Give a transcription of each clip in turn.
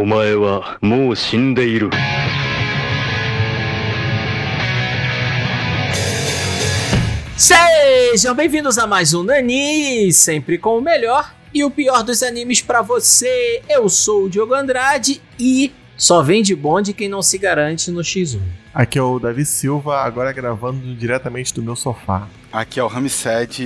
お前はもう死んでいる。 Sejam bem-vindos a mais um Nani, sempre com o melhor e o pior dos animes pra você. Eu sou o Diogo Andrade e só vem de bonde quem não se garante no X1. Aqui é o Davi Silva, agora gravando diretamente do meu sofá. Aqui é o Ramsed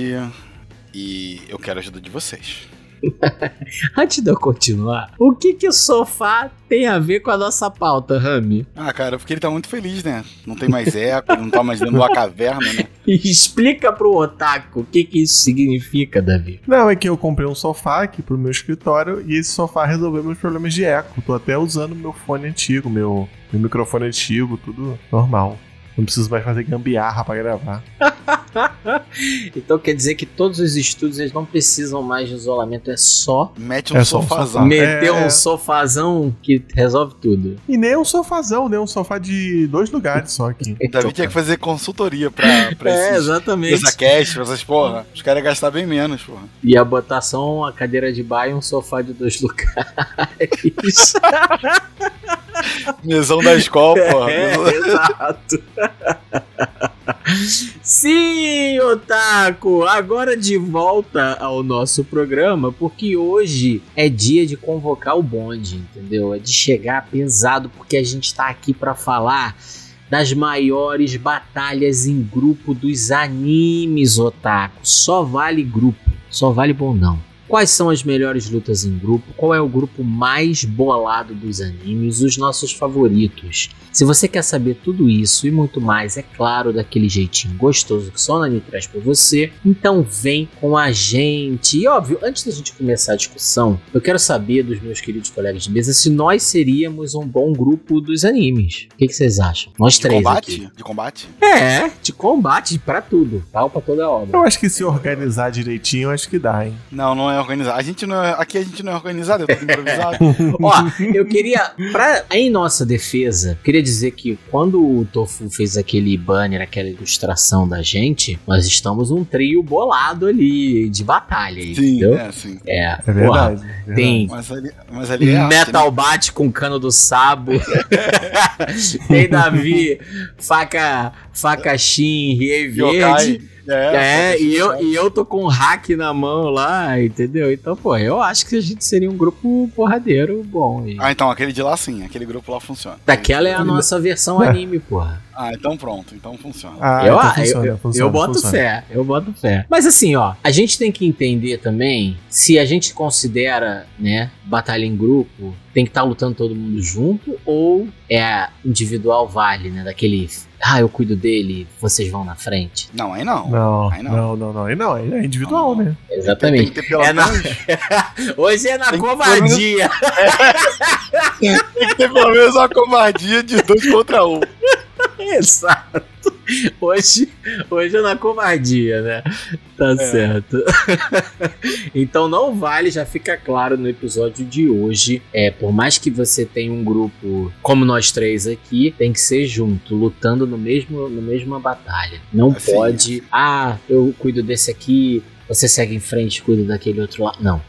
e eu quero a ajuda de vocês. Antes de eu continuar, o que que o sofá tem a ver com a nossa pauta, Rami? Ah, cara, porque ele tá muito feliz, né? Não tem mais eco, não tá mais dentro de uma caverna, né? Explica pro otaku o que que isso significa, Davi. Não, é que eu comprei um sofá aqui pro meu escritório e esse sofá resolveu meus problemas de eco. Tô até usando meu fone antigo, meu, meu microfone antigo, tudo normal. Não preciso mais fazer gambiarra pra gravar. então quer dizer que todos os estúdios eles não precisam mais de isolamento, é só Mete um É um sofazão. sofá. meter é, um sofazão que resolve tudo. E nem um sofazão, nem um sofá de dois lugares só aqui. O Davi tinha que fazer consultoria pra, pra É, esses exatamente. essa cast, pra essas porra. Os caras iam gastar bem menos, porra. Ia botar só uma cadeira de bar e um sofá de dois lugares. Mesão da escola, porra. é, exato. Sim, Otaku! Agora de volta ao nosso programa, porque hoje é dia de convocar o bonde, entendeu? É de chegar pesado, porque a gente tá aqui pra falar das maiores batalhas em grupo dos animes, Otaku. Só vale grupo, só vale bondão. Quais são as melhores lutas em grupo? Qual é o grupo mais bolado dos animes? Os nossos favoritos? Se você quer saber tudo isso e muito mais, é claro, daquele jeitinho gostoso que só o Nani traz pra você, então vem com a gente. E óbvio, antes da gente começar a discussão, eu quero saber dos meus queridos colegas de mesa se nós seríamos um bom grupo dos animes. O que, que vocês acham? Nós De três combate? aqui. De combate? É, de combate pra tudo, pau pra toda obra. Eu acho que se organizar direitinho, acho que dá, hein? Não, não é organizado. A gente não é, aqui a gente não é organizado, é tudo improvisado. Ó, eu queria, pra, em nossa defesa, queria dizer que quando o Tofu fez aquele banner, aquela ilustração da gente, nós estamos um trio bolado ali de batalha, Sim, entendeu? é, sim. É, É porra, verdade. é verdade. tem Mas ali, mas ali é arte, Metal né? Bat com cano do sabo. tem Davi, faca, faca Shin, Rie Yokai. verde. É, É, e eu, e eu tô com um hack na mão lá, entendeu? Então, pô, eu acho que a gente seria um grupo porradeiro bom. aí. Ah, então aquele de lá sim, aquele grupo lá funciona. Daquela é a nossa versão anime, porra. Ah, então pronto, então funciona. Ah, eu, então eu- funciona, eu, funciona, eu boto funciona. fé, eu boto fé. Mas assim, ó, a gente tem que entender também se a gente considera, né, batalha em grupo, tem que estar lutando todo mundo junto ou é individual vale, né, daquele, ah, eu cuido dele, vocês vão na frente. Não, aí não. Não, Aí não. não, não, não. Aí não, aí é individual, Não, não. né? Tem Exatamente. que ter pelo É na- Hoje é na Tem que- covardia. tem que ter pelo menos uma covardia de dois contra um. Exato. Hoje, hoje é na covardia, né? Tá É. certo. então não vale, já fica claro no episódio de hoje. É, por mais que você tenha um grupo como nós três aqui, tem que ser junto, lutando no mesmo, na mesma batalha. Não Assim, pode, ah, eu cuido desse aqui, você segue em frente, cuida daquele outro lado. Não,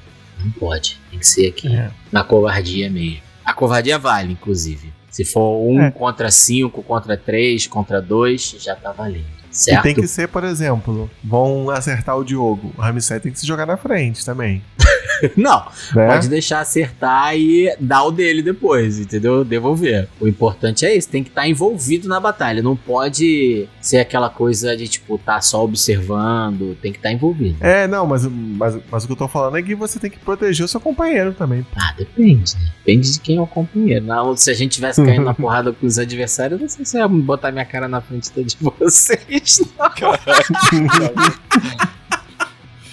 não pode. Tem que ser aqui, É. na covardia mesmo. A covardia vale, inclusive. Se for um É. contra cinco, contra três, contra dois, já tá valendo. E Certo? tem que ser, por exemplo, vão acertar o Diogo. O Ramsey tem que se jogar na frente também. Não, Né? pode deixar acertar e dar o dele depois, entendeu? Devolver. O importante é isso, tem que estar envolvido na batalha. Não pode ser aquela coisa de, tipo, tá só observando. Tem que estar envolvido. É, não, mas, mas, mas o que eu tô falando é que você tem que proteger o seu companheiro também. Ah, depende, né? Depende de quem é o companheiro. Não, se a gente tivesse caindo na porrada com os adversários, eu não sei se eu ia botar minha cara na frente de vocês. Não.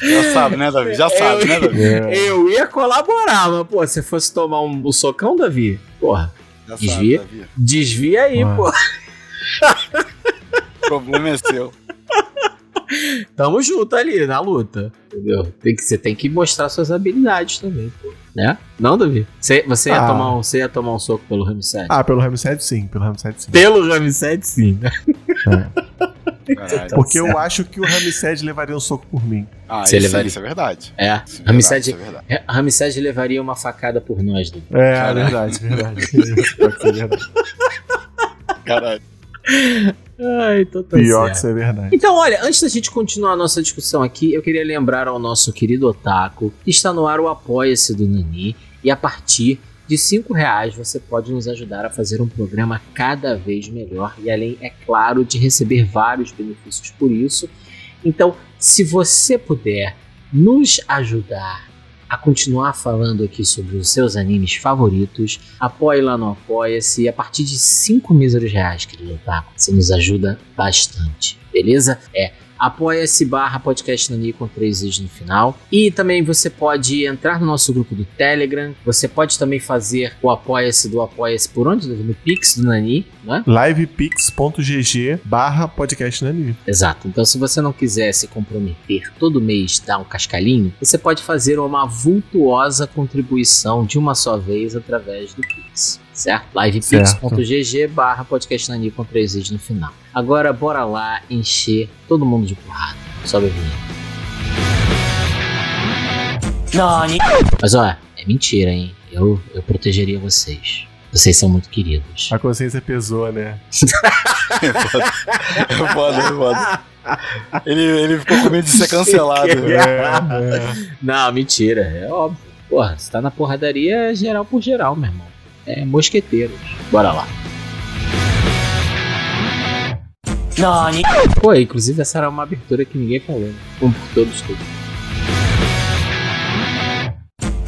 Já sabe, né, Davi? Já sabe, né, Davi? É. Eu ia colaborar, mas, pô, se fosse tomar um, um socão, Davi, porra, Já Desvia. sabe, Davi. desvia aí, Ué. pô. O problema é seu. Tamo junto ali na luta, entendeu? Tem que, você tem que mostrar suas habilidades também, pô. Né? Não, Davi? Você, você, ia, Ah. tomar um, você ia tomar um soco pelo Ramsed? Ah, pelo Ramsed sim, pelo Ramsed sim. Pelo Ramsed, sim. né? Caralho. Porque eu acho que o Ramsed levaria um soco por mim. Ah, Você isso, levaria- isso é verdade. É, Isso é Ramsed, verdade, isso é verdade. é, levaria uma facada por nós. É, Caralho. verdade, verdade. Pode ser verdade. Caralho. Ai, então tá Pior que isso é verdade. Então, olha, antes da gente continuar a nossa discussão aqui, eu queria lembrar ao nosso querido Otaku que está no ar o Apoia-se do Nani e a partir de 5 reais você pode nos ajudar a fazer um programa cada vez melhor e além, é claro, de receber vários benefícios por isso. Então, se você puder nos ajudar a continuar falando aqui sobre os seus animes favoritos, apoie lá no Apoia-se a partir de 5 míseros reais, querido Otaku, você nos ajuda bastante, beleza? É apoia-se barra podcast Nani com três is no final. E também você pode entrar no nosso grupo do Telegram. Você pode também fazer o apoia-se do apoia-se por onde? No Pix do Nani, né? livepix.gg barra podcast Nani. Exato. Então, se você não quiser se comprometer todo mês dar um cascalhinho, você pode fazer uma vultuosa contribuição de uma só vez através do Pix. Certo? livepix.gg barra podcast Nani com três no final. Agora, bora lá encher todo mundo de porrada. Sobe a vinheta. Mas ó, é mentira, hein? Eu, eu protegeria vocês. Vocês são muito queridos. A consciência pesou, né? É foda, é foda. é foda. Ele, ele ficou com medo de ser cancelado. É, é. Não, mentira, é óbvio. Porra, você tá na porradaria é geral por geral, meu irmão. É mosqueteiros. Bora lá. Pô, inclusive essa era uma abertura que ninguém falou. né? Um por todos, todos.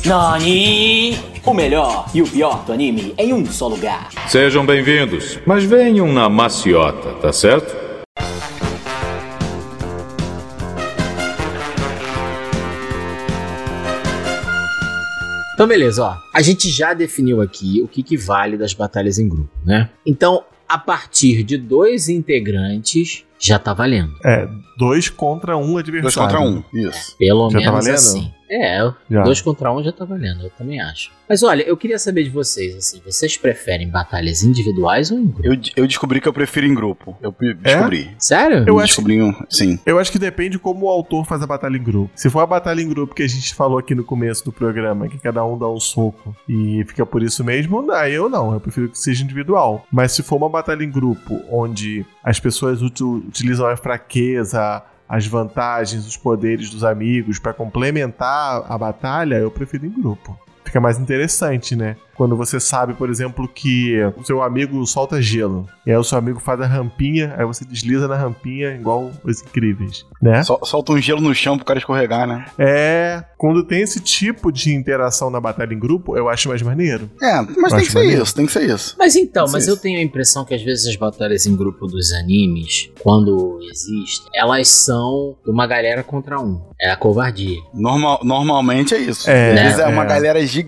Nani! O melhor e o pior do anime em um só lugar. Sejam bem-vindos, mas venham na maciota, tá certo? Então, beleza, ó. A gente já definiu aqui o que, que vale das batalhas em grupo, né? Então, a partir de dois integrantes, já tá valendo. É, dois contra um Dois adversário. contra um. Isso. Pelo Já tá menos valendo? assim. É, Já. dois contra um já tá valendo, eu também acho. Mas olha, eu queria saber de vocês, assim, vocês preferem batalhas individuais ou em grupo? Eu, eu descobri que eu prefiro em grupo. Eu É? descobri. Sério? Eu acho- descobri um. Sim. Eu acho que depende como o autor faz a batalha em grupo. Se for a batalha em grupo que a gente falou aqui no começo do programa, que cada um dá um soco e fica por isso mesmo, não, eu não. Eu prefiro que seja individual. Mas se for uma batalha em grupo, onde as pessoas utilizam a fraqueza, as vantagens, os poderes dos amigos pra complementar a batalha, eu prefiro em grupo. Fica mais interessante, né? Quando você sabe, por exemplo, que o seu amigo solta gelo. E aí o seu amigo faz a rampinha, aí você desliza na rampinha, igual os incríveis, né? Sol- solta um gelo no chão pro cara escorregar, né? É. Quando tem esse tipo de interação na batalha em grupo, eu acho mais maneiro. É, mas tem Acho que ser maneiro. isso, tem que ser isso. Mas então, mas eu tenho a impressão que às vezes as batalhas em grupo dos animes, quando existem, elas são uma galera contra um. É a covardia. Normal, normalmente é isso. É, vezes é, é. uma galera gigante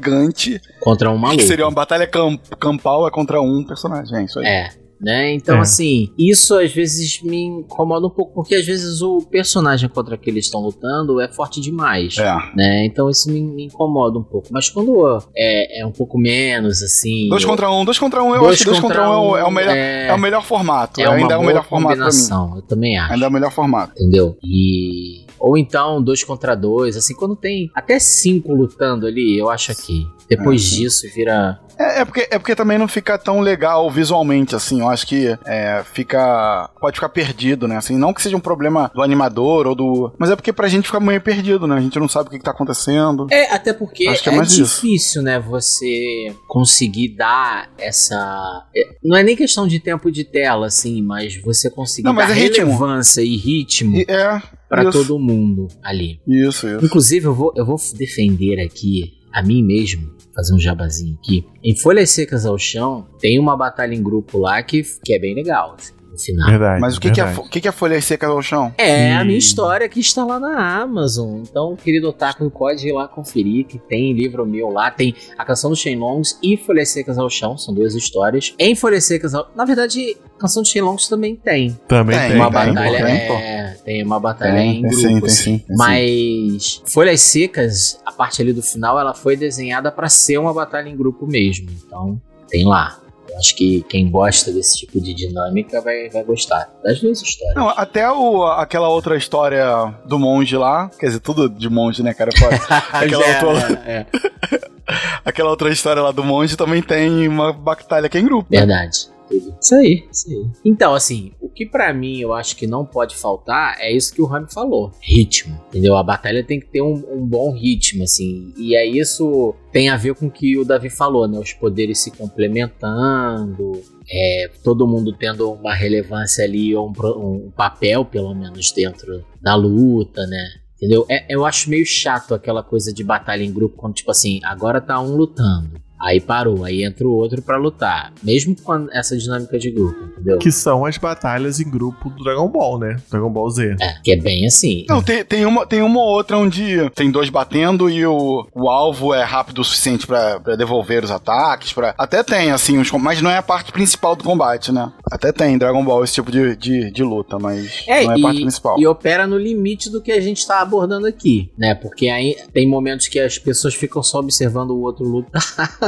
Contra um maluco. que seria uma batalha camp- campal é contra um personagem. É isso aí. É. Né? Então, É. assim, isso às vezes me incomoda um pouco, porque às vezes o personagem contra que eles estão lutando é forte demais. É. Né? Então isso me, me incomoda um pouco. Mas quando é, é um pouco menos, assim. Dois eu- contra um, dois contra um, eu dois acho que dois contra um é o, é o melhor, é, é, o melhor formato. é uma ainda é o melhor formato pra mim. Eu também acho. Ainda é o melhor formato. Entendeu? E. Ou então, dois contra dois, assim, quando tem até cinco lutando ali, eu acho que depois É, disso vira. É, é porque, é porque também não fica tão legal visualmente, assim. Eu acho que é, fica. Pode ficar perdido, né? Assim, não que seja um problema do animador ou do. Mas é porque pra gente fica meio perdido, né? A gente não sabe o que, que tá acontecendo. É, até porque é é, mais isso. difícil, né, você conseguir dar essa. é, Não é nem questão de tempo de tela, assim, mas você conseguir Não, mas dar é ritmo. relevância e ritmo E- é. Pra isso. todo mundo ali. Isso, isso. Inclusive, eu vou, eu vou defender aqui a mim mesmo, fazer um jabazinho aqui. Em Folhas Secas ao Chão, tem uma batalha em grupo lá que, que é bem legal, assim, no final. Verdade. Mas o que, que, é, o que, que é folha seca ao chão? É a E- minha história que está lá na Amazon. Então, querido Otaku, pode ir lá conferir que tem livro meu lá. Tem a canção dos Shenlongs e Folhas Secas ao Chão. São duas histórias. Em Folhas Secas ao... Na verdade, canção dos Shenlongs também tem. Também Tem, tem. uma tem, batalha... tem, é, tem uma batalha Tem, em tem grupo, sim, tem sim, tem Mas Folhas Secas, a parte ali do final, ela foi desenhada pra ser uma batalha em grupo mesmo. Então, tem lá. Acho que quem gosta desse tipo de dinâmica vai, vai gostar das duas histórias. Não, até o, aquela outra história do monge lá, quer dizer, tudo de monge, né, cara? Pode. Aquela, É, outra, é, é, aquela outra história lá do monge também tem uma batalha que é em grupo. verdade. Tudo. Isso aí, isso aí. Então, assim, o que pra mim eu acho que não pode faltar é isso que o Rami falou: ritmo. Entendeu? A batalha tem que ter um, um bom ritmo, assim. E aí isso tem a ver com o que o Davi falou, né? Os poderes se complementando, é, todo mundo tendo uma relevância ali, ou um, um papel, pelo menos, dentro da luta, né? Entendeu? É- eu acho meio chato aquela coisa de batalha em grupo, quando, tipo assim, agora tá um lutando. Aí parou, aí entra o outro pra lutar. Mesmo com essa dinâmica de grupo, entendeu? Que são as batalhas em grupo do Dragon Ball, né? Dragon Ball Z. É, que é bem assim. Não, tem, tem, uma, tem uma ou outra onde tem dois batendo e o, o alvo é rápido o suficiente pra, pra devolver os ataques. Pra... Até tem, assim, uns, mas não é a parte principal do combate, né? Até tem em Dragon Ball esse tipo de, de, de luta, mas É, não é a parte principal. e opera no limite do que a gente tá abordando aqui, né? Porque aí tem momentos que as pessoas ficam só observando o outro lutar.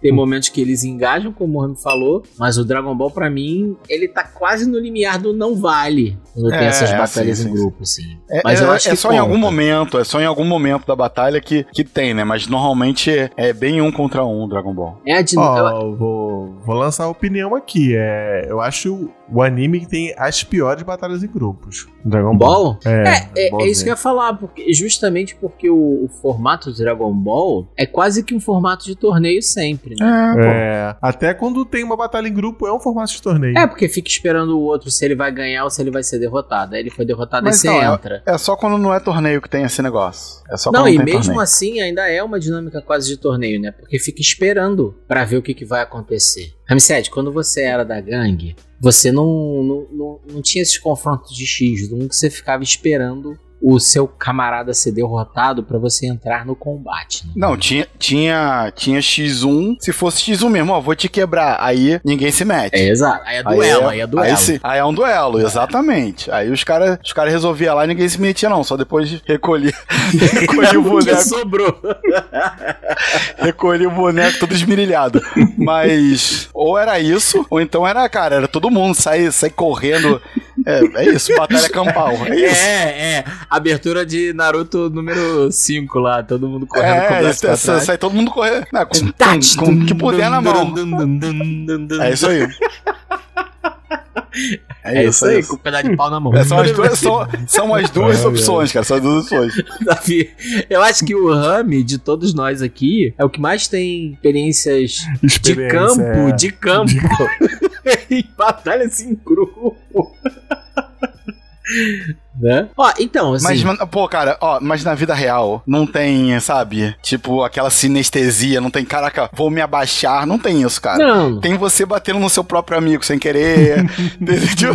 tem momentos que eles engajam, como o Rami falou, mas o Dragon Ball, pra mim, ele tá quase no limiar do não vale quando tem É, essas é, batalhas sim, em sim, grupo, assim. É, mas é- eu acho é que só em algum conta. momento, é só em algum momento da batalha que, que tem, né? Mas normalmente é, é bem um contra um Dragon Ball. É a din- Ó, eu- eu vou, vou lançar a opinião aqui. É, eu acho o anime que tem as piores batalhas em grupos. Dragon Ball. Ball? É, É, é, é isso que eu ia falar, porque, justamente porque o, o formato do Dragon Ball é quase que um formato de torneio sempre, né? É. É, até quando tem uma batalha em grupo é um formato de torneio. É, porque fica esperando o outro se ele vai ganhar ou se ele vai ser derrotado. Aí ele foi derrotado Mas e você não, entra. É só quando não é torneio que tem esse negócio. É só Não, quando e tem mesmo torneio. assim ainda é uma dinâmica quase de torneio, né? Porque fica esperando pra ver o que, que vai acontecer. Ramsed, quando você era da gangue, você não, não, não, não tinha esses confrontos de X, nunca você ficava esperando o seu camarada ser derrotado pra você entrar no combate. né? Não, tinha, tinha, tinha X1. Se fosse X1 mesmo, ó, vou te quebrar. Aí ninguém se mete. É exato. Aí é duelo, aí é, duelo. Aí, sim, aí é um duelo, exatamente. Aí os caras os cara resolviam lá e ninguém se metia, não. Só depois de recolher, recolher o boneco. sobrou. recolhi o boneco todo esmirilhado. Mas ou era isso, ou então era, cara, era todo mundo sair, sair correndo. É, é isso, batalha campal. É isso. É, é. Abertura de Naruto número 5 lá, todo mundo correndo com o É, braço isso, pra sai, trás. sai todo mundo correndo. Não, com, com, com o que puder na mão. É isso aí. É isso aí, com o pedaço de pau na mão. É, são, as duas, são, são as duas opções, cara. São as duas opções. Davi, eu acho que o Rami, de todos nós aqui, é o que mais tem experiências de Experiência, campo, é. de campo, em batalhas em grupo. Né? Ó, então, assim... Mas, pô, cara, ó, mas na vida real não tem, sabe? Tipo, aquela sinestesia, não tem, caraca, vou me abaixar, não tem isso, cara. não, Tem você batendo no seu próprio amigo sem querer. Entendeu?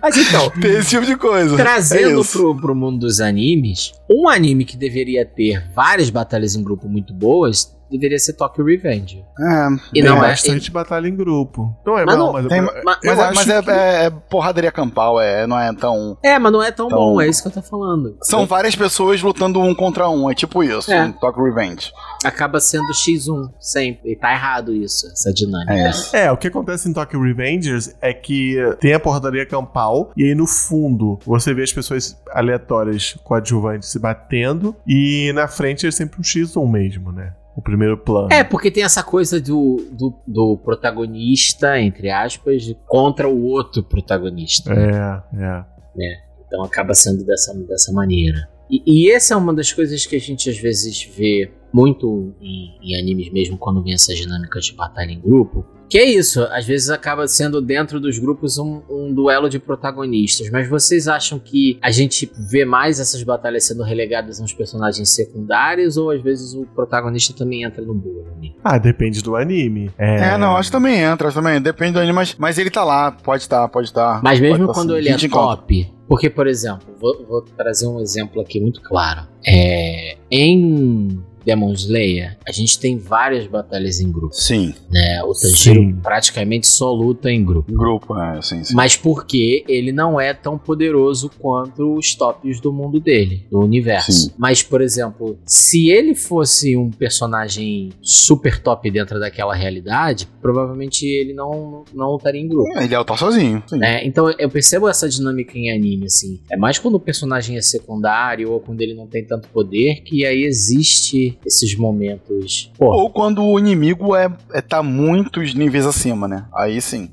mas então, tem esse tipo de coisa. Trazendo É pro, pro mundo dos animes, um anime que deveria ter várias batalhas em grupo muito boas deveria ser Tokyo Revenge. É, E Tem não é. bastante batalha em grupo. Não é Mas mal, não- mas, tem- eu, mas- eu mas, é, mas é, que- é- é porradaria campal, é, não é tão. É, mas não é tão Então- bom, é isso que eu tô falando. São várias pessoas lutando um contra um, é tipo isso, É. um Tokyo Revenge. Acaba sendo X1 sempre. E tá errado isso, essa dinâmica. É. É, o que acontece em Tokyo Revengers é que tem a porradaria campal e aí no fundo você vê as pessoas aleatórias coadjuvantes se batendo e na frente é sempre um X1 mesmo, né? O primeiro plano. É, porque tem essa coisa do, do, do protagonista, entre aspas, contra o outro protagonista. né? É, é. Então acaba sendo dessa, dessa maneira. E, e essa é uma das coisas que a gente às vezes vê muito em, em animes mesmo quando vem essas dinâmicas de batalha em grupo. Que é isso, às vezes acaba sendo dentro dos grupos um, um duelo de protagonistas. Mas vocês acham que a gente vê mais essas batalhas sendo relegadas a uns personagens secundários ou às vezes o protagonista também entra no bolo? né? Ah, depende do anime. É, É, não, acho que também entra, também. Depende do anime, mas, mas ele tá lá, pode estar, pode estar. Mas mesmo tá quando sim. ele é gente encontra. top. Porque, por exemplo, vou, vou trazer um exemplo aqui muito claro. É, em Demon Slayer, a gente tem várias batalhas em grupo, Sim, né? O Tanjiro Sim. praticamente só luta em grupo. grupo, é, sim, sim. Mas porque ele não é tão poderoso quanto os tops do mundo dele, do universo. Sim. Mas, por exemplo, se ele fosse um personagem super top dentro daquela realidade, provavelmente ele não, não lutaria em grupo. Ele é lutar sozinho. Sim. né? Então eu percebo essa dinâmica em anime, assim. É mais quando o personagem é secundário ou quando ele não tem tanto poder que aí existe esses momentos. Pô, Ou quando o inimigo é, é tá muitos níveis acima, né? Aí sim.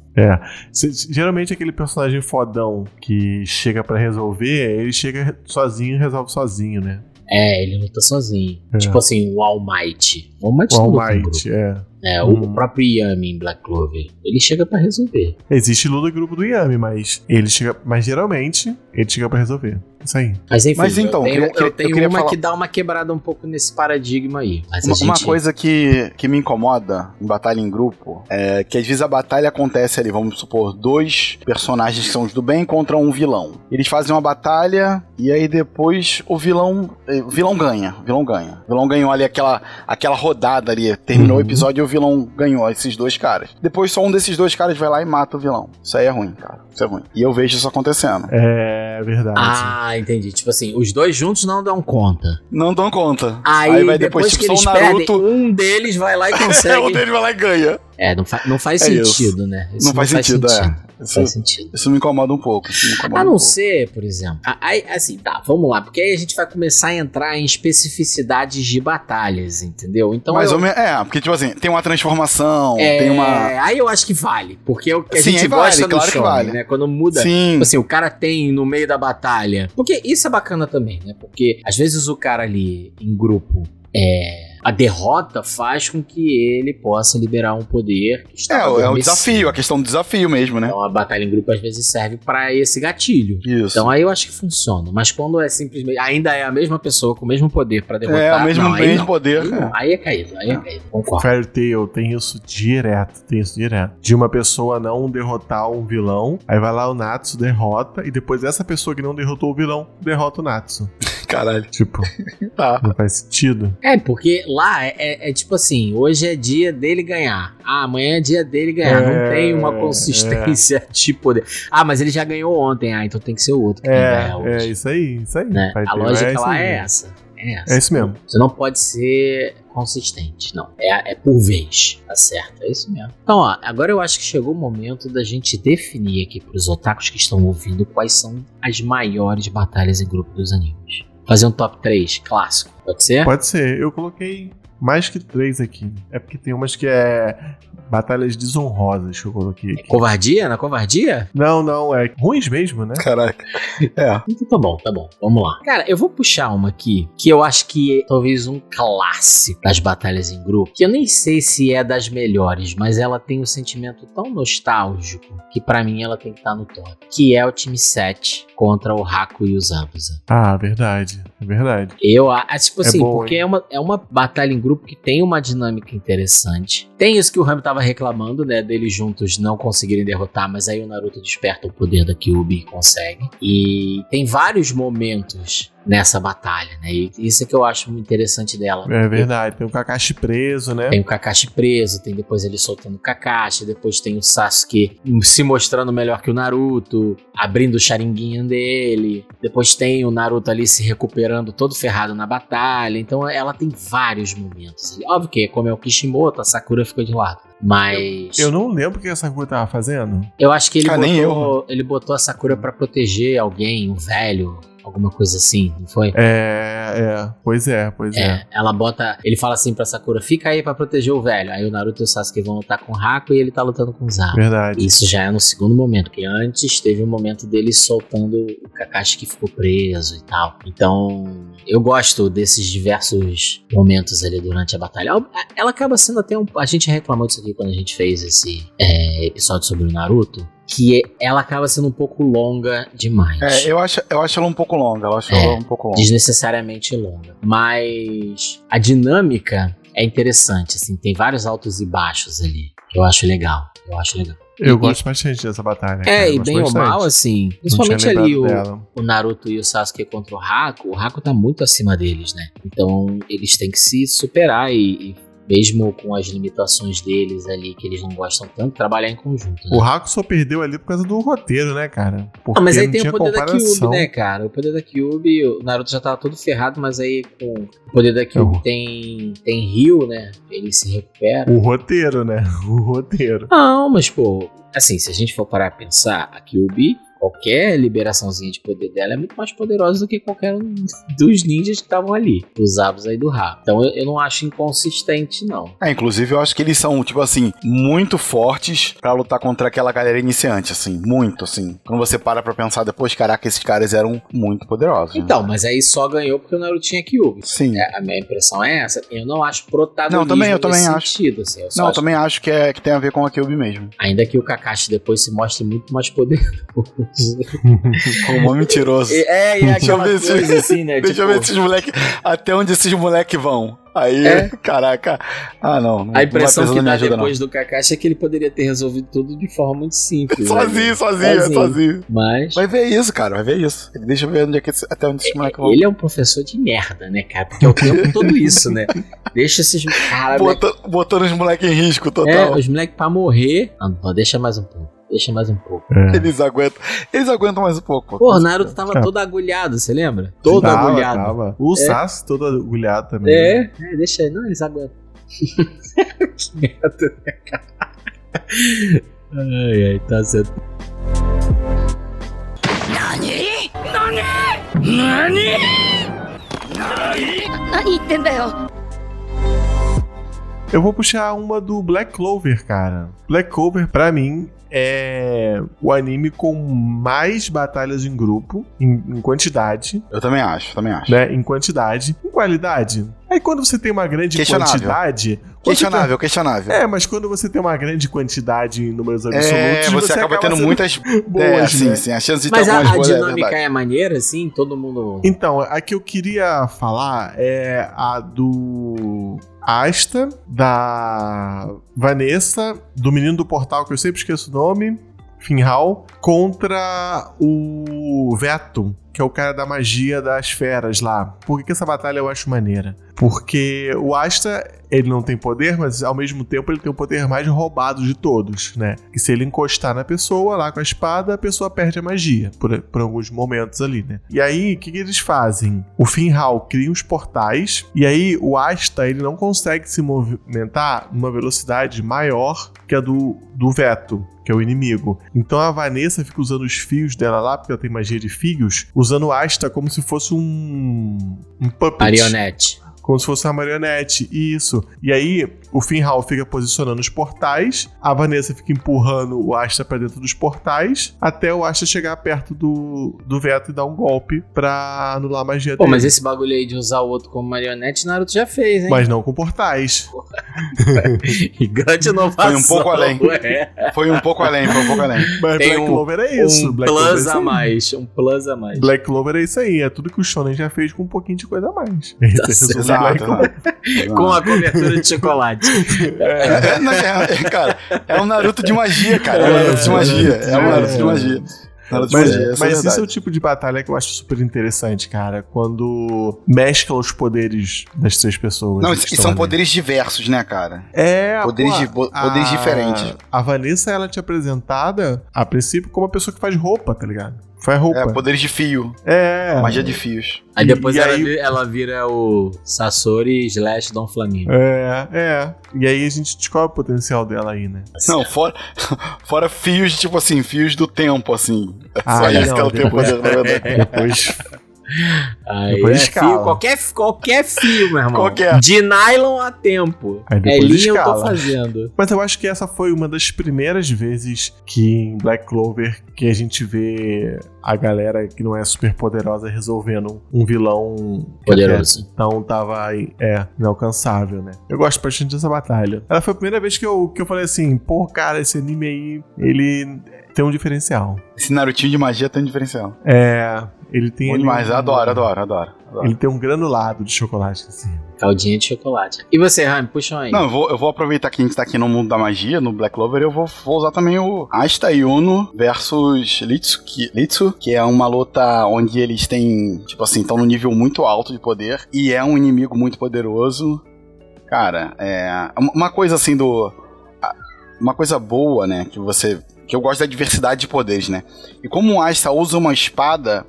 Se- geralmente aquele personagem fodão que chega pra resolver, ele chega sozinho e resolve sozinho, né? é, ele luta sozinho. É. Tipo assim, o All Might. O All Might O All. Might, é. É, o Hum. próprio Yami em Black Clover. Ele chega pra resolver. Existe luta grupo do Yami, mas ele chega. Mas geralmente ele chega pra resolver. Isso aí. Mas enfim, Mas então, eu tenho, eu queria- eu tenho eu queria uma falar- que dá uma quebrada um pouco nesse paradigma aí. Mas Uma, a uma gente... coisa que, que me incomoda em batalha em grupo é que às vezes a batalha acontece ali, vamos supor, dois personagens que são os do bem contra um vilão. Eles fazem uma batalha e aí depois o vilão. eh, O vilão ganha. O vilão ganha. O vilão ganhou ali aquela, aquela rodada ali. Terminou o Uhum. episódio e o vilão ganhou esses dois caras. Depois só um desses dois caras vai lá e mata o vilão. Isso aí é ruim, cara. Isso é ruim. E eu vejo isso acontecendo. É verdade. Ah, entendi. Tipo assim, os dois juntos não dão conta. Não dão conta. Aí, vai depois, depois, tipo, que eles Naruto. perdem, um deles vai lá e É, consegue. um deles vai lá e ganha. É, não, fa não faz É isso. sentido, né? Isso Não faz sentido, é. Não Isso, faz sentido. isso me incomoda um pouco. Isso incomoda A um não pouco. ser, por exemplo. Aí, assim, tá, vamos lá. Porque aí a gente vai começar a entrar em especificidades de batalhas, entendeu? Então. Mais eu, ou menos. É, porque, tipo assim, tem uma transformação, é, tem uma. Aí eu acho que vale. Porque é o que a Sim, gente vale, gosta claro que shonen, vale. né? Quando muda. Sim. Tipo assim, o cara tem no meio da batalha. Porque isso é bacana também, né? Porque às vezes o cara ali em grupo é. A derrota faz com que ele possa liberar um poder que É, está é o adormecido. desafio, a questão do desafio mesmo, né? Então a batalha em grupo às vezes serve pra esse gatilho. Isso. Então aí eu acho que funciona. Mas quando é simplesmente. Ainda é a mesma pessoa com o mesmo poder pra derrotar. é, o mesmo, não, mesmo poder. Aí, não. Aí é caído, aí é, caído. Concordo. Fairy Tail tem isso direto, tem isso direto. De uma pessoa não derrotar um vilão, aí vai lá o Natsu, derrota, e depois essa pessoa que não derrotou o vilão, derrota o Natsu. Caralho. Tipo, Tá. não faz sentido. É, porque lá é, é- é tipo assim: hoje é dia dele ganhar. Ah, amanhã é dia dele ganhar. não É, tem uma consistência de poder. Ah, mas ele já ganhou ontem. Ah, então tem que ser o outro que tem que É, ganhar é isso aí, isso aí. né? A lógica lá é essa. É essa. É isso mesmo. Você não pode ser consistente, não. É, é por vez, tá certo? É isso mesmo. Então, ó, agora eu acho que chegou o momento da gente definir aqui pros otakus que estão ouvindo quais são as maiores batalhas em grupo dos animes. Fazer um top 3 clássico, pode ser? Pode ser. Eu coloquei mais que três aqui. É porque tem umas que é batalhas desonrosas que eu coloquei aqui. Covardia? Na covardia? Não, não, é ruins mesmo, né? Caraca. É. Então tá bom, tá bom. Vamos lá. Cara, eu vou puxar uma aqui que eu acho que é talvez um clássico das batalhas em grupo. Que eu nem sei se é das melhores, mas ela tem um sentimento tão nostálgico que pra mim ela tem que estar no top. Que é o time 7 contra o Haku e o Zabuza. Ah, verdade. É verdade. Eu acho, tipo É assim, porque hein? é uma, é uma batalha em grupo que tem uma dinâmica interessante. Tem isso que o Rami tava reclamando, né? Deles juntos não conseguirem derrotar, mas aí o Naruto desperta o poder da Kyuubi e consegue. E tem vários momentos nessa batalha, né? E isso é que eu acho muito interessante dela. É verdade. Tem o Kakashi preso, né? Tem o Kakashi preso, tem depois ele soltando o Kakashi, depois tem o Sasuke se mostrando melhor que o Naruto, abrindo o charinguinho dele, depois tem o Naruto ali se recuperando todo ferrado na batalha, então ela tem vários momentos ali. Óbvio que, como é o Kishimoto, a Sakura ficou de lado. Mas Eu não lembro o que essa Sakura tava fazendo. eu acho que ele nem botou, ele botou a Sakura pra proteger alguém, um velho, alguma coisa assim, não foi? É, é. Pois é, pois é. É, ela bota. Ele fala assim pra Sakura: fica aí pra proteger o velho. Aí o Naruto e o Sasuke vão lutar com o Haku e ele tá lutando com o Zara. Verdade. Isso já é no segundo momento, porque antes teve um momento dele soltando o Kakashi que ficou preso e tal. Então, eu gosto desses diversos momentos ali durante a batalha. Ela- Ela acaba sendo até um. A gente reclamou disso aqui quando a gente fez esse é, episódio sobre o Naruto. Que ela acaba sendo um pouco longa demais É, eu acho, eu acho ela um pouco longa. Eu acho É. ela um pouco longa. desnecessariamente longa. Mas a dinâmica é interessante, assim, tem vários altos e baixos ali. Eu acho legal, eu acho legal. Eu E- gosto bastante dessa batalha. É, cara, e bem ou mal, assim, principalmente ali o, dela. o Naruto e o Sasuke contra o Haku, o Haku tá muito acima deles, né? Então eles têm que se superar e, e mesmo com as limitações deles ali, que eles não gostam tanto, trabalhar em conjunto. Né? O Haku só perdeu ali por causa do roteiro, né, cara? Porque Ah, mas aí não tem tinha o poder da Kyuubi, comparação. né, cara? O poder da Kyuubi, o Naruto já tava todo ferrado, mas aí com o poder da Kyuubi Não. tem, tem Rio, né? Ele se recupera. O roteiro, né? O roteiro. Não, mas pô, assim, se a gente for parar a pensar, a Kyuubi, qualquer liberaçãozinha de poder dela é muito mais poderosa do que qualquer um dos ninjas que estavam ali, os abos aí do Ra. Então eu, eu não acho inconsistente, não. É, inclusive eu acho que eles são, tipo assim, muito fortes pra lutar contra aquela galera iniciante, assim, muito, assim. Quando você para pra pensar depois, caraca, esses caras eram muito poderosos. né? Então, mas aí só ganhou porque o Naruto tinha Kyuubi. Sim. É, a minha impressão é essa. Eu não acho protagonismo Não, também- eu também acho. sentido, assim. Eu Não, eu acho- também acho que, é, que tem a ver com a Kyuubi mesmo. Ainda que o Kakashi depois se mostre muito mais poderoso. Como mentiroso. é, e Deixa eu ver se- coisa assim, né? Deixa eu tipo, ver esses moleque, até onde esses moleque vão. Aí, É. caraca. Ah, não. não A impressão não que dá ajuda, depois do Kakashi é que ele poderia ter resolvido tudo de forma muito simples. não. né? Sozinho, sozinho, Sozinho. sozinho. Mas Vai ver isso, cara, vai ver isso. Deixa eu ver onde é que, até onde esses moleque vão. ele é um professor de merda, né, cara? Porque é o tempo todo isso, né? Deixa esses caras. Bota, botando os moleque em risco É, total. os moleques pra morrer. Não, não, deixa mais um pouco. Deixa mais um pouco. É. Eles aguentam. Eles aguentam mais um pouco. Pô, o Naruto tava é. todo agulhado, você lembra? Todo tava, agulhado. Tava. É. O é. Sasuke todo agulhado também. É, né? é deixa aí. Não, eles aguentam. que merda, né, cara? Ai, ai, tá certo. Nani? Nani? Nani? Nani? Nani? Nani? Eu vou puxar uma do Black Clover, cara. Black Clover, pra mim, é o anime com mais batalhas em grupo, em, em quantidade, Eu também acho, também acho. né? Em quantidade. Em qualidade. Aí quando você tem uma grande Questionável. quantidade. quando você Questionável, questionável. É, mas quando você tem uma grande quantidade em números absolutos, É, você, acaba, tendo sendo muitas. boas, é, sim, né? sim. A chance de Mas ter a, algumas a boas é dinâmica verdade. é maneira, assim? Todo mundo. Então, a que eu queria falar é a do Asta, da Vanessa, do menino do portal, que eu sempre esqueço o nome, Finhal, contra o Veto, que é o cara da magia das feras lá. Por que, essa batalha eu acho maneira? Porque o Asta, ele não tem poder, mas ao mesmo tempo ele tem o poder mais roubado de todos, né? Que se ele encostar na pessoa lá com a espada, a pessoa perde a magia, por, por alguns momentos ali, né? E aí, o que, que eles fazem? O Finhal cria uns portais, e aí o Asta, ele não consegue se movimentar numa velocidade maior que a do, do Veto, que é o inimigo. Então a Vanessa fica usando os fios dela lá, porque ela tem magia de fios, usando o Asta como se fosse um, um puppet. Marionete. Como se fosse uma marionete. Isso. E aí, o Finhal fica posicionando os portais, a Vanessa fica empurrando o Asta pra dentro dos portais, até o Asta chegar perto do, do Veto e dar um golpe pra anular a magia Pô, dele. mas esse bagulho aí de usar o outro como marionete, Naruto já fez, hein? Mas não com portais. Grande inovação. Foi um pouco além. É. Foi um pouco além, foi um pouco além. Mas Tem Black um- Clover é isso. um Black é plus isso a mais. Um plus a mais. Black Clover é isso aí. É tudo que o Shonen já fez com um pouquinho de coisa a mais. Tá Black Clover. exato. Com a cobertura de chocolate. É, é, é, é, cara, é um Naruto de magia, cara. É um Naruto de magia. É um Naruto de magia. Mas, magia, mas é isso é o tipo de batalha que eu acho super interessante, cara. Quando mescla os poderes das três pessoas. Não, e são ali. poderes diversos, né, cara? É, Poderes pô, poderes diferentes. A Vanessa, ela te apresentada, a princípio, como uma pessoa que faz roupa, tá ligado? Faz roupa. É, poderes de fio. É. Magia de fios. Aí depois e ela, aí- vi- ela vira o Sasori slash Dom Flamingo. É, é. E aí a gente descobre o potencial dela aí, né? Não, fora, fora fios, tipo assim, fios do tempo, assim. Ah, Só isso não, que ela tem o depois- poder, na verdade. Depois. Aí Depois é escala. fio, qualquer, qualquer fio, meu irmão. Qualquer. De nylon a tempo. Aí É linha eu tô escala. fazendo. Mas eu acho que essa foi uma das primeiras vezes que em Black Clover que a gente vê a galera que não é super poderosa resolvendo um vilão Poderoso. até Então tava aí, é, inalcançável, né? Eu gosto bastante dessa batalha. Ela foi a primeira vez que eu, que eu falei assim, pô, cara, esse anime aí, ele tem um diferencial. Esse Narutinho de magia tem um diferencial. É. ele tem. Bom demais, um- adoro, adoro, adoro. adoro. Ele tem um granulado de chocolate assim. Caldinha de chocolate. E você, Rami, puxa um aí. Não, eu vou, eu vou aproveitar que a gente tá aqui no mundo da magia, no Black Clover, eu vou, vou usar também o Asta Yuno versus Litsu que, Litsu, que é uma luta onde eles têm, tipo assim, estão no nível muito alto de poder e é um inimigo muito poderoso. Cara, é. Uma coisa assim do. Uma coisa boa, né, que você. Que eu gosto da diversidade de poderes, né? E como o Asta usa uma espada,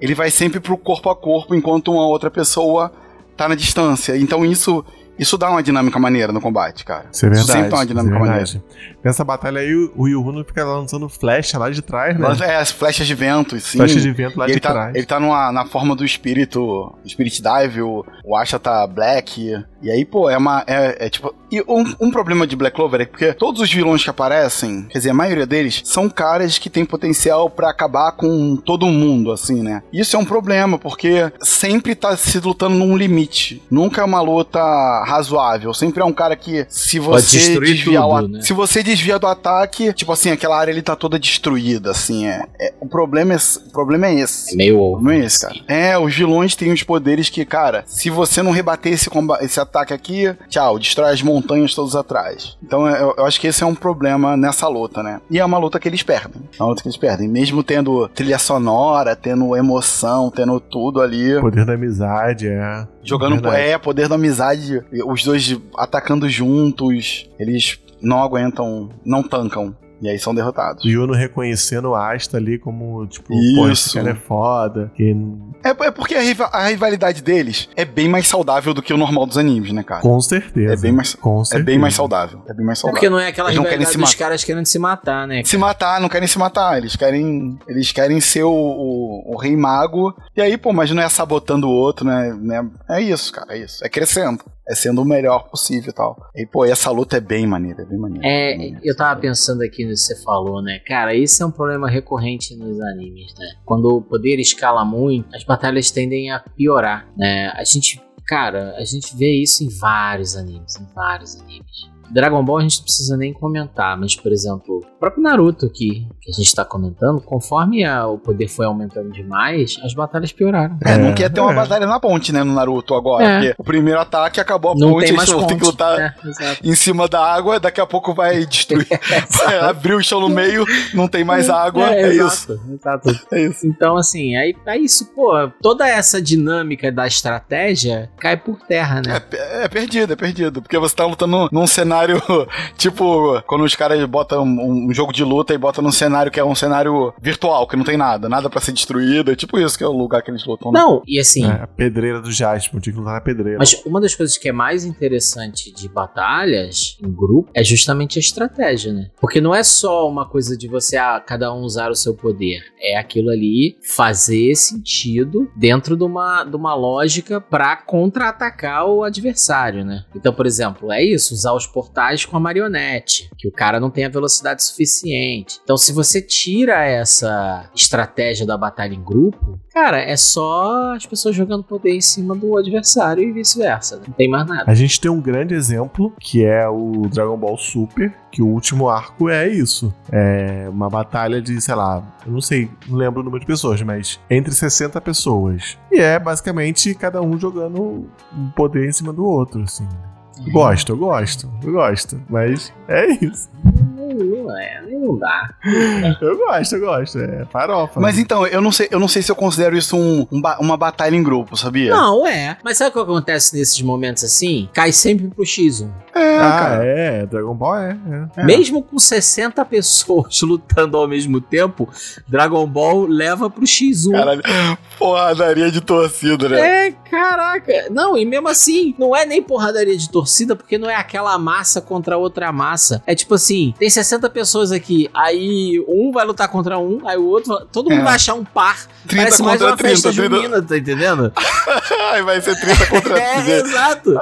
ele vai sempre pro corpo a corpo, enquanto uma outra pessoa tá na distância. Então isso. Isso dá uma dinâmica maneira no combate, cara. Isso é verdade. Sempre tá uma dinâmica isso é maneira. Nessa batalha aí, o Yuhuno fica lançando flecha lá de trás, né? Mas, É, as flechas de vento, sim. Flecha de vento lá E de ele tá, trás. ele tá numa, na forma do espírito, Spirit Dive, o, o Asha tá Black. E aí, pô, é uma. É, é tipo. E um, um problema de Black Clover é porque todos os vilões que aparecem, quer dizer, a maioria deles, são caras que têm potencial pra acabar com todo mundo, assim, né? Isso é um problema, porque sempre tá se lutando num limite. Nunca é uma luta razoável. Sempre é um cara que, se você desviar tudo, né? Se você desvia do ataque, tipo assim, aquela área ele tá toda destruída, assim, é. é- o, problema é, o problema é esse. É meio. Não é esse, cara. É, os vilões têm os poderes que, cara, se você não rebater esse, comba- esse ataque aqui, tchau, destrói as montanhas todas atrás. Então eu, eu acho que esse é um problema nessa luta, né? E é uma luta que eles perdem. É uma luta que eles perdem. Mesmo tendo trilha sonora, tendo emoção, tendo tudo ali. Poder da amizade, é. Jogando Verdade. é, poder da amizade, os dois atacando juntos, eles não aguentam, não tancam. E aí são derrotados. O Yuno reconhecendo o Asta ali como, tipo, Isso. pô, esse cara é foda. Que... É, é porque a, riva- a rivalidade deles é bem mais saudável do que o normal dos animes, né, cara? Com certeza. É bem mais- Com É certeza. bem mais saudável. É bem mais É saudável. porque não é aquela Eles não querem rivalidade se dos matar. caras querendo se matar, né? Se matar, não querem se matar. Eles querem. Eles querem ser o, o, o rei mago. E aí, pô, mas não é sabotando o outro, né? né? É isso, cara. É isso. É crescendo. É sendo o melhor possível e tal. E, pô, essa luta é bem maneira, é bem maneira. É, bem maneira. eu tava pensando aqui no que você falou, né? Cara, isso é um problema recorrente nos animes, né? Quando o poder escala muito, as batalhas tendem a piorar, né? A gente, cara, a gente vê isso em vários animes, em vários animes. Dragon Ball a gente não precisa nem comentar, mas, por exemplo, próprio Naruto aqui, que a gente tá comentando, conforme a- o poder foi aumentando demais, as batalhas pioraram. É, não quer ter uma é. batalha na ponte, né, no Naruto agora. É. Porque o primeiro ataque acabou a Não ponte, tem eles mais vão ter que lutar É, exato. em cima da água, daqui a pouco vai destruir. vai abrir o chão no meio, não tem mais água. É, isso. exato, Exato. É isso. Então, assim, aí é isso, pô. Toda essa dinâmica da estratégia cai por terra, né? É, é perdido, é perdido. Porque você tá lutando num cenário, tipo, quando os caras botam um, um jogo de luta e botam num cenário que é um cenário virtual, que não tem nada, nada pra ser destruído. É tipo isso que é o lugar que eles lutam. né? Não, e assim. É, a pedreira do Jasper, tinha que lutar na pedreira. Mas uma das coisas que é mais interessante de batalhas em grupo é justamente a estratégia, né? Porque não é só uma coisa de você, ah, cada um usar o seu poder. É aquilo ali fazer sentido dentro de uma, de uma lógica pra contra-atacar o adversário, né? Então, por exemplo, é isso, usar os portais com a marionete, que o cara não tem a velocidade suficiente. Então, se você tira essa estratégia da batalha em grupo, cara, é só as pessoas jogando poder em cima do adversário e vice-versa. né? Não tem mais nada. A gente tem um grande exemplo, que é o Dragon Ball Super, que o último arco é isso. É uma batalha de, sei lá, eu não sei, não lembro o número de pessoas, mas entre 60 pessoas. E é basicamente cada um jogando um poder em cima do outro, assim. Gosto, eu gosto, eu gosto. Mas é isso. Não, não é, não dá. Eu gosto, eu gosto. É farofa. Mas então, eu não sei, eu não sei se eu considero isso um- um ba- uma batalha em grupo, sabia? Não, é. Mas sabe o que acontece nesses momentos assim? Cai sempre pro X1. É, ah, cara. é, Dragon Ball é. é. É. Mesmo com 60 pessoas lutando ao mesmo tempo, Dragon Ball leva pro X1. Caralho, porradaria de torcida, né? É, caraca. Não, e mesmo assim, não é nem porradaria de torcida, porque não é aquela massa contra outra massa. É tipo assim, tem 60 pessoas aqui, aí um vai lutar contra um, aí o outro. Todo mundo É. vai achar um par. 30 Parece mais uma festa 30, 30. junina, tá entendendo? Aí vai ser 30 contra É, 30. exato.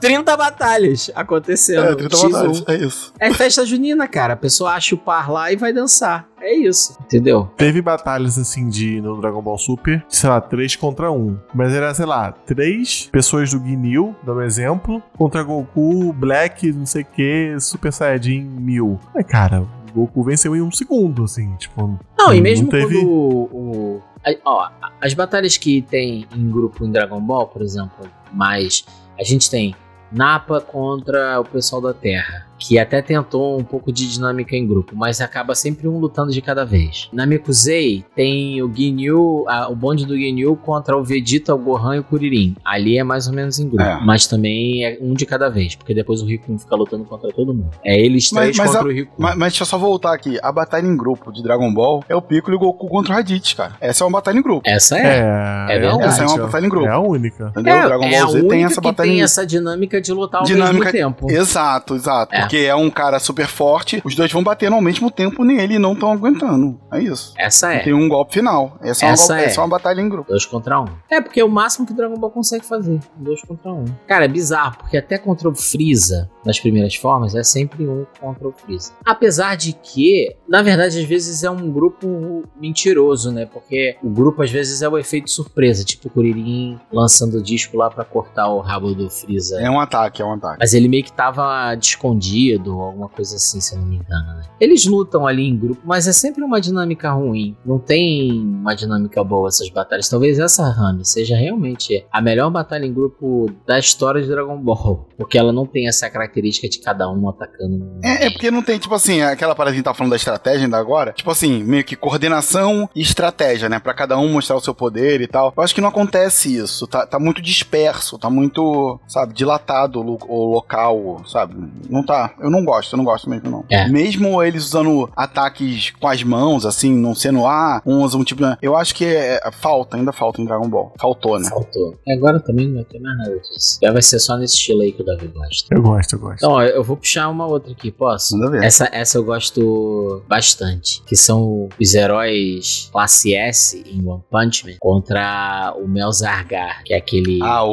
30 batalhas acontecendo. É, 30 X1. batalhas, é isso. É festa junina, cara. A pessoa acha o par lá e vai dançar. É isso, entendeu? Teve batalhas assim de no Dragon Ball Super, sei lá, 3 contra 1. Mas era, sei lá, três pessoas do Ginyu, dando um exemplo, contra Goku, Black, não sei o que, Super Saiyajin 1000. É, cara, o Goku venceu em um segundo, assim, tipo. Não, e Não mesmo teve- quando o, o- A- ó, as batalhas que tem em grupo em Dragon Ball, por exemplo, mas a gente tem Nappa contra o pessoal da Terra, que até tentou um pouco de dinâmica em grupo, mas acaba sempre um lutando de cada vez. Na Mikuzei tem o Ginyu, a- o bonde do Ginyu contra o Vegeta, o Gohan e o Kuririn. Ali é mais ou menos em grupo, É. mas também é um de cada vez, porque depois o Rikun fica lutando contra todo mundo. É eles Mas- três mas contra a- o Rikun. Mas, mas deixa eu só voltar aqui. A batalha em grupo de Dragon Ball é o Piccolo e o Goku contra o Raditz, cara. Essa é uma batalha em grupo. Essa é. É, É verdade. Essa é uma batalha em grupo. É a única. Entendeu? É, Dragon é a Ball Z única tem essa que batalha tem em essa dinâmica de lutar ao Dinâmica- mesmo tempo. Exato, exato. É. Porque é um cara super forte, os dois vão batendo ao mesmo tempo nele e não estão aguentando. É isso. Essa é. Tem um golpe final. Essa, é, uma, Essa golpe- é. essa é uma batalha em grupo. Dois contra um. É, porque é o máximo que Dragon Ball consegue fazer. Dois contra um. Cara, é bizarro, porque até contra o Freeza, nas primeiras formas, é sempre um contra o Freeza. Apesar de que, na verdade, às vezes é um grupo mentiroso, né? Porque o grupo, às vezes, é o efeito surpresa. Tipo o Kuririn lançando o disco lá pra cortar o rabo do Freeza. É um ataque, é um ataque. Mas ele meio que tava escondido, alguma coisa assim, se eu não me engano. Né? Eles lutam ali em grupo, mas é sempre uma dinâmica ruim. Não tem uma dinâmica boa essas batalhas. Talvez essa Rami seja realmente a melhor batalha em grupo da história de Dragon Ball. Porque ela não tem essa característica de cada um atacando. É, é porque não tem, tipo assim, aquela parada que a gente tá falando da estratégia ainda agora. Tipo assim, meio que coordenação e estratégia, né? Pra cada um mostrar o seu poder e tal. Eu acho que não acontece isso. Tá, tá muito disperso, tá muito, sabe, dilatado o, lo- o local, sabe? Não tá. Eu não gosto, eu não gosto mesmo, não. É. Mesmo eles usando ataques com as mãos, assim, não sendo, ah, um usa um tipo. de- Eu acho que é, é- falta, ainda falta em Dragon Ball. Faltou, né? Faltou. E agora também não vai ter mais nada disso. Já vai ser só nesse estilo aí que o Davi gosta. Eu gosto, eu gosto. Então, ó, eu vou puxar uma outra aqui, posso? Manda ver. Essa, essa eu gosto bastante. Que são os heróis classe S em One Punch Man contra o Melzargar, que é aquele. Ah, o.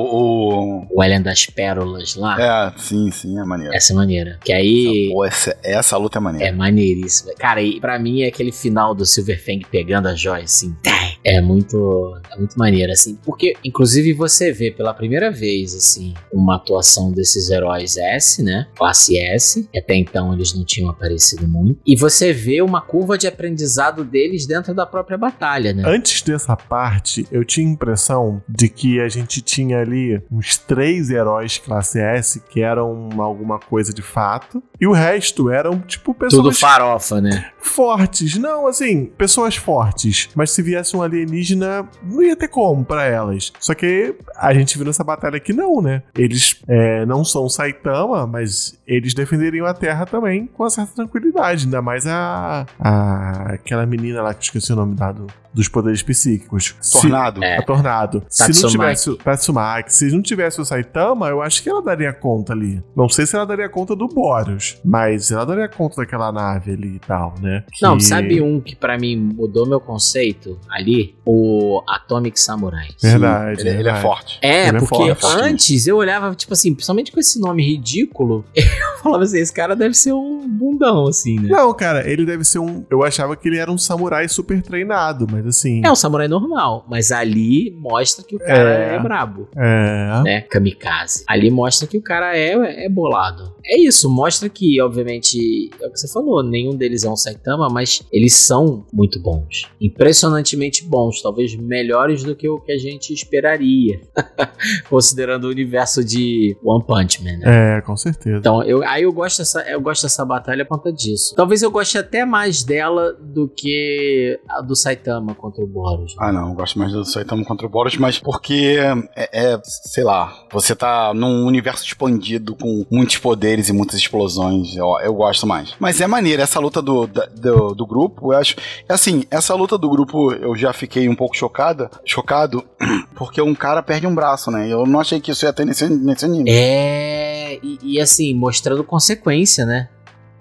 o- O Alien das Pérolas lá. É, sim, sim, é maneiro. Essa é maneira. Que aí. Pô, essa, essa luta é maneira. É maneiríssima. Cara, e pra mim é aquele final do Silver Fang pegando a joia, assim. É muito, é muito maneiro, assim. Porque, inclusive, você vê pela primeira vez, assim, uma atuação desses heróis S, né? Classe S. que Até então eles não tinham aparecido muito. E você vê uma curva de aprendizado deles dentro da própria batalha, né? Antes dessa parte, eu tinha a impressão de que a gente tinha ali uns três heróis classe S que eram alguma coisa de fato, e o resto eram, tipo, Tudo pessoas farofa, né? fortes. Não, assim, pessoas fortes. Mas se viesse um alienígena, não ia ter como pra elas. Só que a gente viu nessa batalha que não, né? Eles é, não são Saitama, mas eles defenderiam a Terra também com uma certa tranquilidade. Ainda mais a, a aquela menina lá que eu esqueci o nome dado dos poderes psíquicos. Se- Tornado. É. a Tornado. Se não Tatsumaki. tivesse o Tatsumaki, se não tivesse o Saitama, eu acho que ela daria conta ali. Não sei se ela daria conta do Boros, mas ela daria conta daquela nave ali e tal, né? Não, Que- sabe um que pra mim mudou meu conceito ali? O Atomic Samurai. Verdade. Ele, ele é forte. É, Ele é porque forte. antes eu olhava, tipo assim, principalmente com esse nome ridículo, eu falava assim, esse cara deve ser um bundão, assim, né? Não, cara, ele deve ser um. Eu achava que ele era um samurai super treinado, mas assim. É um samurai normal, mas ali mostra que o cara é, É. brabo, É. né? Kamikaze. Ali mostra que o cara é, é bolado. É isso, mostra que, obviamente, é o que você falou, nenhum deles é um Saitama, mas eles são muito bons. Impressionantemente bons, talvez melhores do que o que a gente esperaria, considerando o universo de One Punch Man, né? É, com certeza. Então, eu, aí eu gosto, dessa, eu gosto dessa batalha por conta disso. Talvez eu goste até mais dela do que a do Saitama contra o Boros. Ah, não, eu gosto mais do Saitama contra o Boros, mas porque é, é, sei lá, você tá num universo expandido com muitos poderes e muitas explosões. Eu, eu gosto mais. Mas é maneiro, essa luta do, do, do grupo, eu acho. Assim, essa luta do grupo eu já fiquei um pouco chocada, chocado, porque um cara perde um braço, né? Eu não achei que isso ia ter nesse, nesse anime. É, e, e assim, mostrando consequência, né?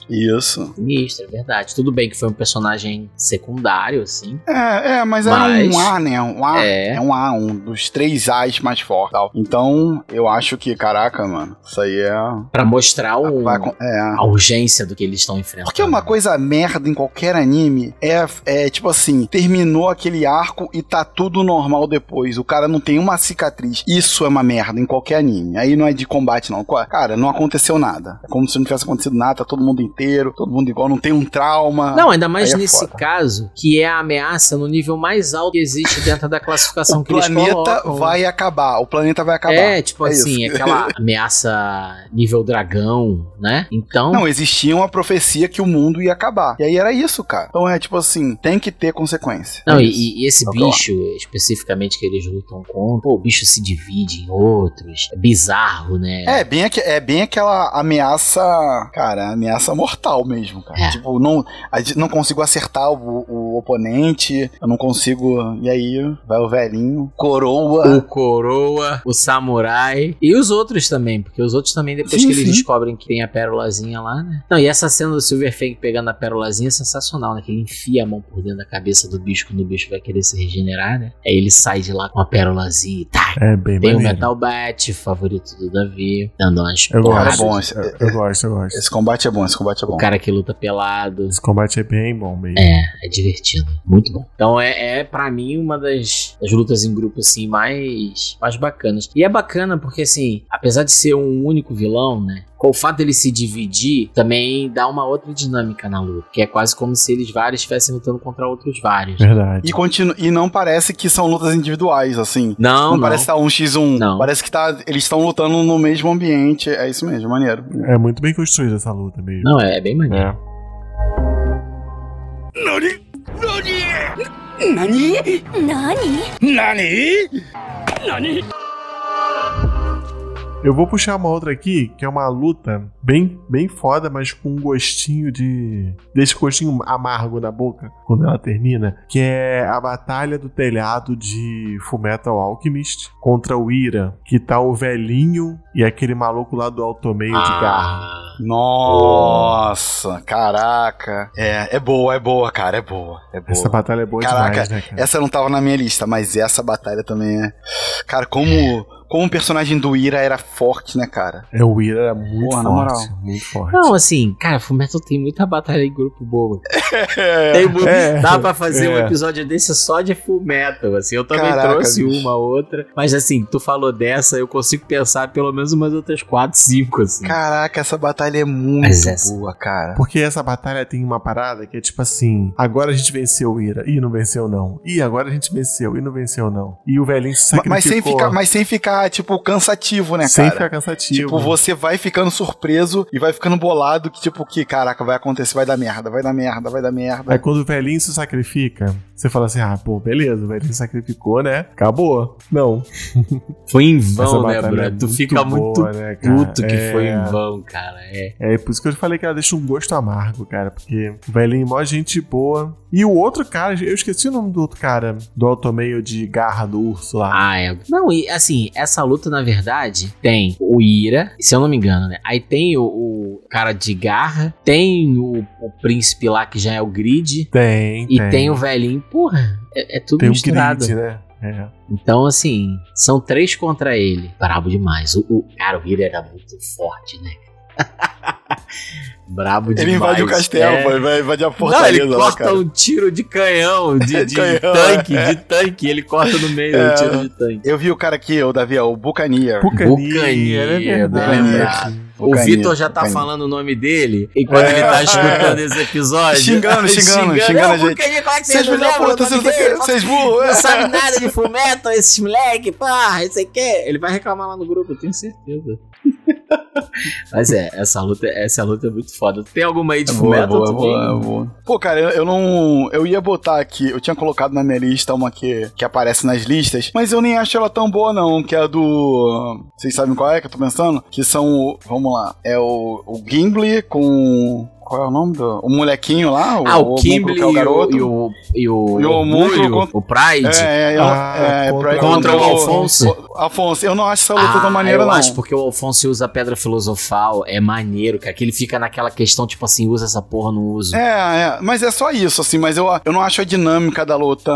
Isso. Sinistro, é verdade. Tudo bem que foi um personagem secundário, assim. É, é, mas, Mas- é um A, né? Um A. É. É. um A, um dos três A's mais fortes. tal. Então, eu acho que, caraca, mano, isso aí é. Pra mostrar o, é. a urgência do que eles estão enfrentando. Porque uma coisa merda em qualquer anime é, é tipo assim, terminou aquele arco e tá tudo normal depois. O cara não tem uma cicatriz. Isso é uma merda em qualquer anime. Aí não é de combate, não. Cara, não aconteceu nada. É como se não tivesse acontecido nada, tá todo mundo inteiro inteiro, todo mundo igual, não tem um trauma. Não, ainda mais Aí é nesse caso, que é a ameaça no nível mais alto que existe dentro da classificação o que eles planeta colocam. vai acabar, o planeta vai acabar. É, tipo É assim, isso. aquela ameaça nível dragão, né? Então, Não, existia uma profecia que o mundo ia acabar. E aí era isso, cara. Então é tipo assim, tem que ter consequência. Não, É e, e esse o eu bicho, especificamente que eles lutam contra, pô, o bicho se divide em outros. É bizarro, né? É bem, é bem aquela ameaça, cara, ameaça mortal mesmo, cara. É. Tipo, não, não consigo acertar o, o oponente, eu não consigo. E aí, vai o velhinho, coroa. O coroa, o samurai e os outros também, porque os outros também, depois Sim, que eles sim. descobrem que tem a pérolazinha lá, né? Não, e essa cena do Silverfang pegando a pérolazinha é sensacional, né? Que ele enfia a mão por dentro da cabeça do bicho quando o bicho vai querer se regenerar, né? Aí ele sai de lá com a pérolazinha e tá. É bem Tem o. Metal Bat, favorito do Davi, dando umas Eu porradas. gosto. bom, esse- eu, eu gosto, eu gosto. Esse combate é bom, esse combate é bom. O cara que luta pelado. Esse combate é bem bom mesmo. É, é divertido. Muito bom. Então é, é para mim, uma das, das lutas em grupo, assim, mais, mais bacanas. E é bacana porque, assim, apesar de ser um único vilão, né? Com o fato dele se dividir, também dá uma outra dinâmica na luta. Que é quase como se eles vários estivessem lutando contra outros vários. Verdade. E, continu e não parece que são lutas individuais, assim. Não, Não, não. parece que tá um x1. Não. Parece que tá, eles estão lutando no mesmo ambiente. É isso mesmo, maneiro. É muito bem construída essa luta mesmo. Não, é, é bem maneiro. É. Eu vou puxar uma outra aqui, que é uma luta bem, bem foda, mas com um gostinho de. Um gostinho amargo na boca quando ela termina. Que é a Batalha do Telhado de Fullmetal Alchemist contra o Ira, que tá o velhinho e aquele maluco lá do alto meio de garra. Ah, Nossa, caraca. É, é boa, é boa, cara, é boa. É boa. Essa batalha é boa Caraca, demais, né, cara? Essa não tava na minha lista, mas essa batalha também é. Cara, como, como o personagem do Ira era forte, né, cara? É, o Ira era muito Porra, na forte. moral. Muito forte. Não, assim, cara, Fullmetal tem muita batalha em grupo boa. Tem muito, É, dá pra fazer um é. episódio desse só de Full Metal, assim. Eu também Caraca, trouxe bicho. uma outra. Mas assim, tu falou dessa, eu consigo pensar pelo menos umas outras 4, 5, assim. Caraca, essa batalha é muito boa, cara. Porque essa batalha tem uma parada que é tipo assim: agora a gente venceu o Ira. Ih, não venceu não. Ih, agora a gente venceu. E não venceu não. E o velhinho se sacrificou. Mas sem, ficar, mas sem ficar, tipo, cansativo, né, sem cara? ficar cansativo. Tipo, você vai ficando surpreso e vai ficando bolado que, tipo, que, caraca, vai acontecer, vai dar merda, vai dar merda, vai dar merda. Aí quando o velhinho se sacrifica, você fala assim: ah, pô, beleza, o se sacrificou, né? Acabou. Não. Foi em vão, né, Bruno? é tu fica muito boa, né, puto que É. foi em vão, cara. É. É por isso que eu falei que ela deixa um gosto amargo, cara. Porque o velhinho, mó gente boa. E o outro cara, eu esqueci o nome do outro cara, do alto meio de garra do urso lá. Ah, é. Não, e assim, essa luta, na verdade, tem o Ira, se eu não me engano, né? Aí tem o, o cara de garra, tem o, o príncipe lá que já é o grid, Tem, e tem. tem, o velhinho. Porra, é, é tudo Tem um misturado. grid, né? É. Então, assim, são três contra ele. Brabo demais. O, o- cara, o Ira era muito forte, né? Brabo demais. Ele invade o castelo, é. vai, vai invadir a Não, fortaleza ele lá, corta cara. um tiro de canhão, de, de Canhão, tanque, é. de tanque. Ele corta no meio É. um tiro de tanque. Eu vi o cara aqui, o Davi, ó, o Buccaneer. Buccaneer, é verdade. lembrado. O Vitor já tá Buccaneer. falando o nome dele enquanto É. ele tá escutando esse episódio. Xingando, xingando, xingando a Não, gente. Buccaneer, como é que Vocês você não puta, o nome vocês dele? vocês burros. Não sabe nada de fumeto, esses moleque, porra, isso aqui. Ele vai reclamar lá no grupo, eu tenho certeza. Mas é, essa luta, essa luta é muito foda. Tem alguma aí de fumeto? Tu tem? Pô, cara, eu, eu não. Eu ia botar aqui, eu tinha colocado na minha lista uma que, que aparece nas listas, mas eu nem acho ela tão boa, não. Que é a do. Vocês sabem qual é que eu tô pensando? Que são. o- Vamos lá. É o, o Gimli com. Qual é o nome do. O molequinho lá? Ah, o Kimble que é o garoto. e o, e o, E o Orgulho, contra- o Pride. É, é, Ah, é, é, contra- Contra o Alfonso. o- Afonso, eu não acho essa luta Ah, tão maneira, eu não. acho porque o Alfonso usa a pedra filosofal, é maneiro, cara, que ele fica naquela questão, tipo assim, usa essa porra, não usa. É, é, mas é só isso, assim, mas eu, eu não acho a dinâmica da luta.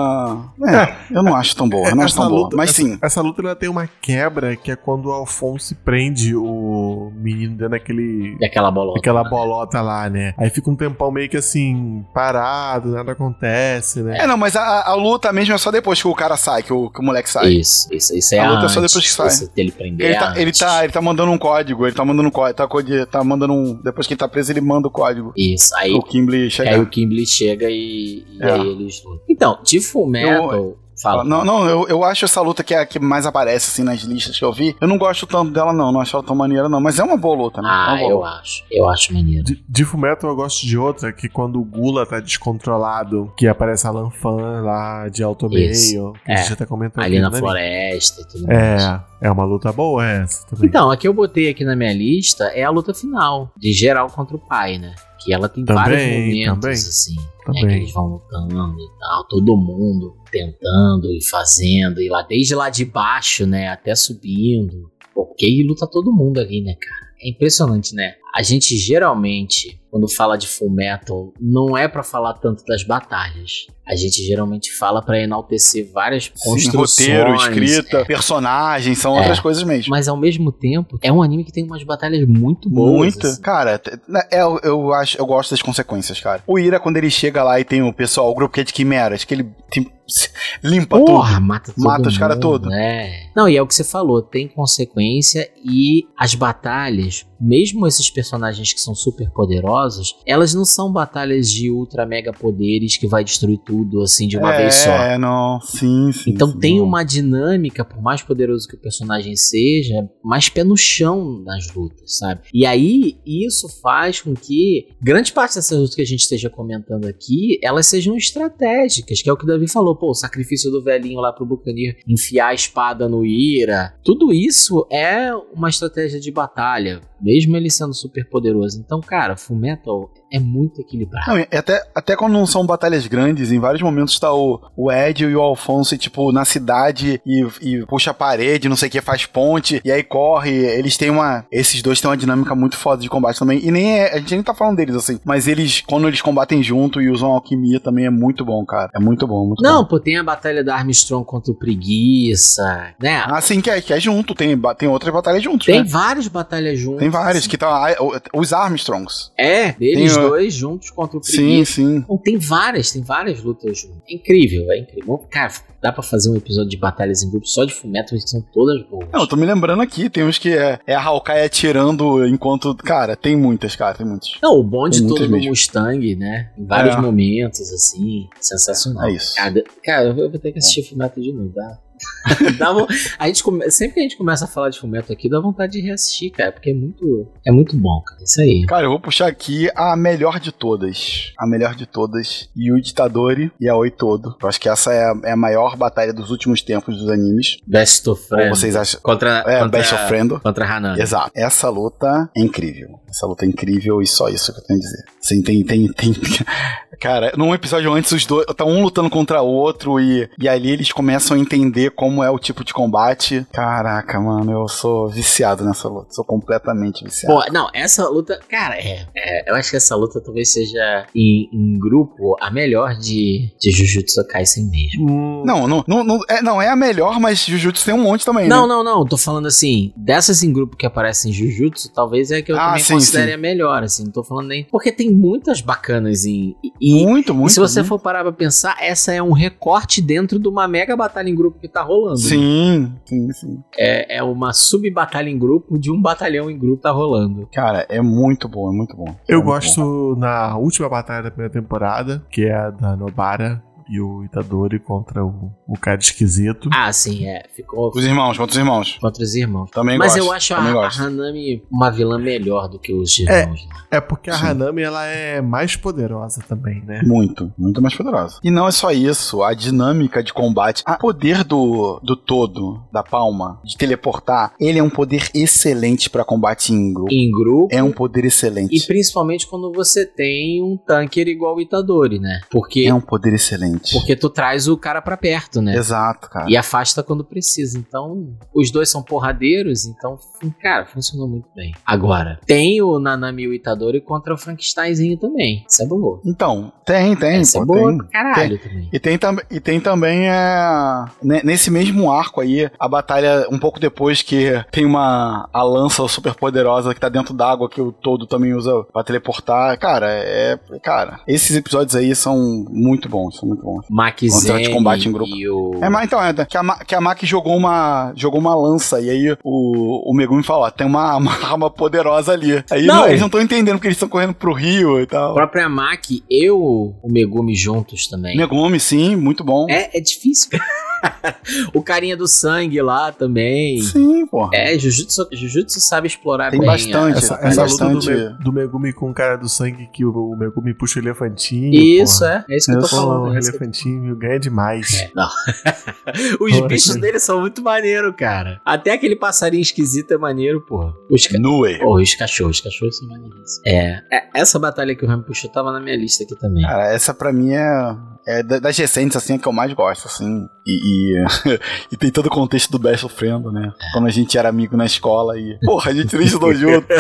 É, eu não acho tão boa, eu não acho Essa tão boa. luta- Mas essa- sim. Essa luta ela tem uma quebra que é quando o Alfonso prende o menino dentro daquele. Daquela bolota. Aquela né? bolota lá, né? Né? Aí fica um tempão meio que assim, parado, nada acontece, né? É, não, mas a, a luta mesmo é só depois que o cara sai, que o, que o moleque sai. Isso, isso, isso é A a luta é só antes, depois que sai. Ele prender Ele tá, ele, tá, ele tá mandando um código, ele tá mandando um código, tá, tá mandando um. Depois que ele tá preso, ele manda o código. Isso, aí, O Kimberly aí chegar. o Kimberly chega e, e É. aí eles lutam. Então, de Full Metal... Fala. Não, não, eu, eu acho essa luta que é a que mais aparece assim nas listas que eu vi. Eu não gosto tanto dela, não. Não acho ela tão maneira, não. Mas é uma boa luta, né? é Ah, boa eu luta. acho. Eu acho maneiro. De, de Fullmetal eu gosto de outra, que quando o Gula tá descontrolado, que aparece a Lanfan lá de Alto Isso. Meio, que É. a gente até comentou Ali aqui, na né? floresta e tudo mais. É, é uma luta boa essa também. Então, a que eu botei aqui na minha lista é a luta final, de geral contra o pai, né? Que ela tem Também, vários momentos, também. assim, né? Também. Que eles vão lutando e tal, todo mundo tentando e fazendo, e lá desde lá de baixo, né, até subindo. Porque aí luta todo mundo ali, né, cara? É impressionante, né? A gente geralmente, quando fala de Full Metal, não é pra falar tanto das batalhas. A gente geralmente fala pra enaltecer várias Sim, construções. roteiro, escrita, personagens, são É. outras coisas mesmo. Mas ao mesmo tempo, é um anime que tem umas batalhas muito boas. Muita. assim. Cara, né, é, eu, eu acho, eu gosto das consequências, cara. O Ira, quando ele chega lá e tem o pessoal, o grupo que é de quimeras, que ele tem- limpa Porra, tudo. mata todo Mata os cara mundo, todo. É. Não, e é o que você falou, tem consequência e as batalhas, mesmo esses personagens que são super poderosos, elas não são batalhas de ultra mega poderes que vai destruir tudo assim de uma é, vez só. É, não, sim, sim. Então sim, tem não. uma dinâmica, por mais poderoso que o personagem seja, mais pé no chão nas lutas, sabe? E aí isso faz com que grande parte dessas lutas que a gente esteja comentando aqui, elas sejam estratégicas, que é o que o Davi falou, pô, o sacrifício do velhinho lá pro Bucanir enfiar a espada no Ira. Tudo isso é uma estratégia de batalha, mesmo ele sendo super poderoso. Então, cara, Fullmetal é muito equilibrado. Não, e até, até quando não são batalhas grandes, em vários momentos tá o, o Ed e o Alfonso, tipo, na cidade e, e puxa a parede, não sei o que, faz ponte, e aí corre. Eles têm uma. Esses dois têm uma dinâmica muito foda de combate também. E nem é. A gente nem tá falando deles assim. Mas eles, quando eles combatem junto e usam alquimia, também é muito bom, cara. É muito bom, muito Não, bom. pô, tem a batalha da Armstrong contra o Preguiça, né? Ah, sim, que é, que é junto. Tem, tem outras batalhas juntos, tem né? várias batalhas juntas. Tem várias, que tá. ah, o- Os Armstrongs. É, deles Tem o- dois juntos contra o Sim, Preguiça. sim. Então, tem várias, tem várias lutas juntas. É incrível, é incrível. Cara, dá pra fazer um episódio de batalhas em grupo só de Fullmetal, que são todas boas. Não, eu tô me lembrando aqui, tem uns que é, é a Hawkeye atirando enquanto. Cara, tem muitas, cara, tem muitas. Não, o bonde Tem todo do mesmo. Mustang, né? Em vários É. momentos, assim. Sensacional. É isso. Cara, cara, eu vou ter que assistir Fullmetal de novo, tá? vo- a gente come- Sempre que a gente começa a falar de Fullmetal aqui, dá vontade de reassistir, cara, porque é muito, é muito bom, cara. Isso aí. Cara, eu vou puxar aqui a melhor de todas. A melhor de todas. E o Ditadori e a Oi Todo. Eu acho que essa é a, é a maior batalha dos últimos tempos dos animes. Best of Ou Friends. vocês acham? Contra, É, contra, Best of Friend. Contra Hanan. Exato. Essa luta é incrível. Essa luta é incrível e só isso que eu tenho a dizer. Sim, tem, tem, tem. Cara, num episódio antes, os dois. Tá um lutando contra o outro e, e ali eles começam a entender como é o tipo de combate. Caraca, mano, eu sou viciado nessa luta. Sou completamente viciado. Pô, não, essa luta, cara, é, é, eu acho que essa luta talvez seja em, em grupo a melhor de, de Jujutsu Kaisen mesmo. Hum, Não, não, não, não, é, não é a melhor, mas Jujutsu tem um monte também, Não, né? não, não, tô falando assim, dessas em grupo que aparecem em Jujutsu, talvez é a que eu Ah, também sim, considere sim. a melhor, assim, não tô falando nem. Porque tem muitas bacanas em. E, e- Muito, e muito. se você muito. for parar pra pensar, essa é um recorte dentro de uma mega batalha em grupo que tá rolando. Sim, sim, sim. É, é uma sub-batalha em grupo de um batalhão em grupo tá rolando. Cara, é muito bom, é muito bom. Eu É muito bom. gosto na última batalha da primeira temporada, que é a da Nobara e o Itadori contra o, o cara esquisito. Ah, sim, é. Ficou Os irmãos, contra os irmãos. contra os irmãos. Também Mas gosto. eu acho a, a. Hanami uma vilã melhor do que os É. irmãos. lá. É porque a Sim. Hanami ela é mais poderosa também, né? Muito, muito mais poderosa. E não é só isso, a dinâmica de combate, o poder do, do todo, da palma, de teleportar, ele é um poder excelente pra combate em grupo. Em grupo. É um poder excelente. E principalmente quando você tem um tanker igual o Itadori, né? Porque É um poder excelente. Recente. Porque tu traz o cara pra perto, né? Exato, cara. E afasta quando precisa. Então, os dois são porradeiros, então, cara, funcionou muito bem. Agora, tem o Nanami e o Itadori contra o Frankensteinzinho também. Isso é boa. Então, tem, tem, pô, é boa tem. pra caralho também. E tem, tam e tem também é, ne- nesse mesmo arco aí, a batalha um pouco depois que tem uma a lança super poderosa que tá dentro d'água que o todo também usa pra teleportar. Cara, é. Cara, esses episódios aí são muito bons, são muito bons. Mac Contra de Zen combate em grupo. e o... É, mas então, é, que a, que a Maki jogou uma, jogou uma lança, e aí o, o Megumi falou, ó, tem uma, uma arma poderosa ali. Aí Não. eles não estão entendendo porque eles estão correndo pro rio e A tal. própria Mac e o o Megumi juntos também. Megumi, sim, muito bom. É, é difícil, cara. o carinha do sangue lá também. Sim, porra. É, Jujutsu, Jujutsu sabe explorar Tem bem. bastante. Essa, tem essa luta do, bastante- Me- do Megumi com o cara do sangue que o, o Megumi puxa o elefantinho. Isso, porra. é. É isso que eu tô falando. O é eu tô- elefantinho ganha demais. É, não. Os Porra, bichos dele são muito maneiro, cara. Até aquele passarinho esquisito é maneiro, porra. Os, ca... Nue. Pô, os cachorros, os cachorros são maneiros. É, é, essa batalha que o Rami puxou tava na minha lista aqui também. Cara, essa pra mim é, é da- das recentes, assim, é que eu mais gosto, assim. E, e, e tem todo o contexto do Best Friend, né? Quando a gente era amigo na escola e. Porra, a gente nem estudou junto.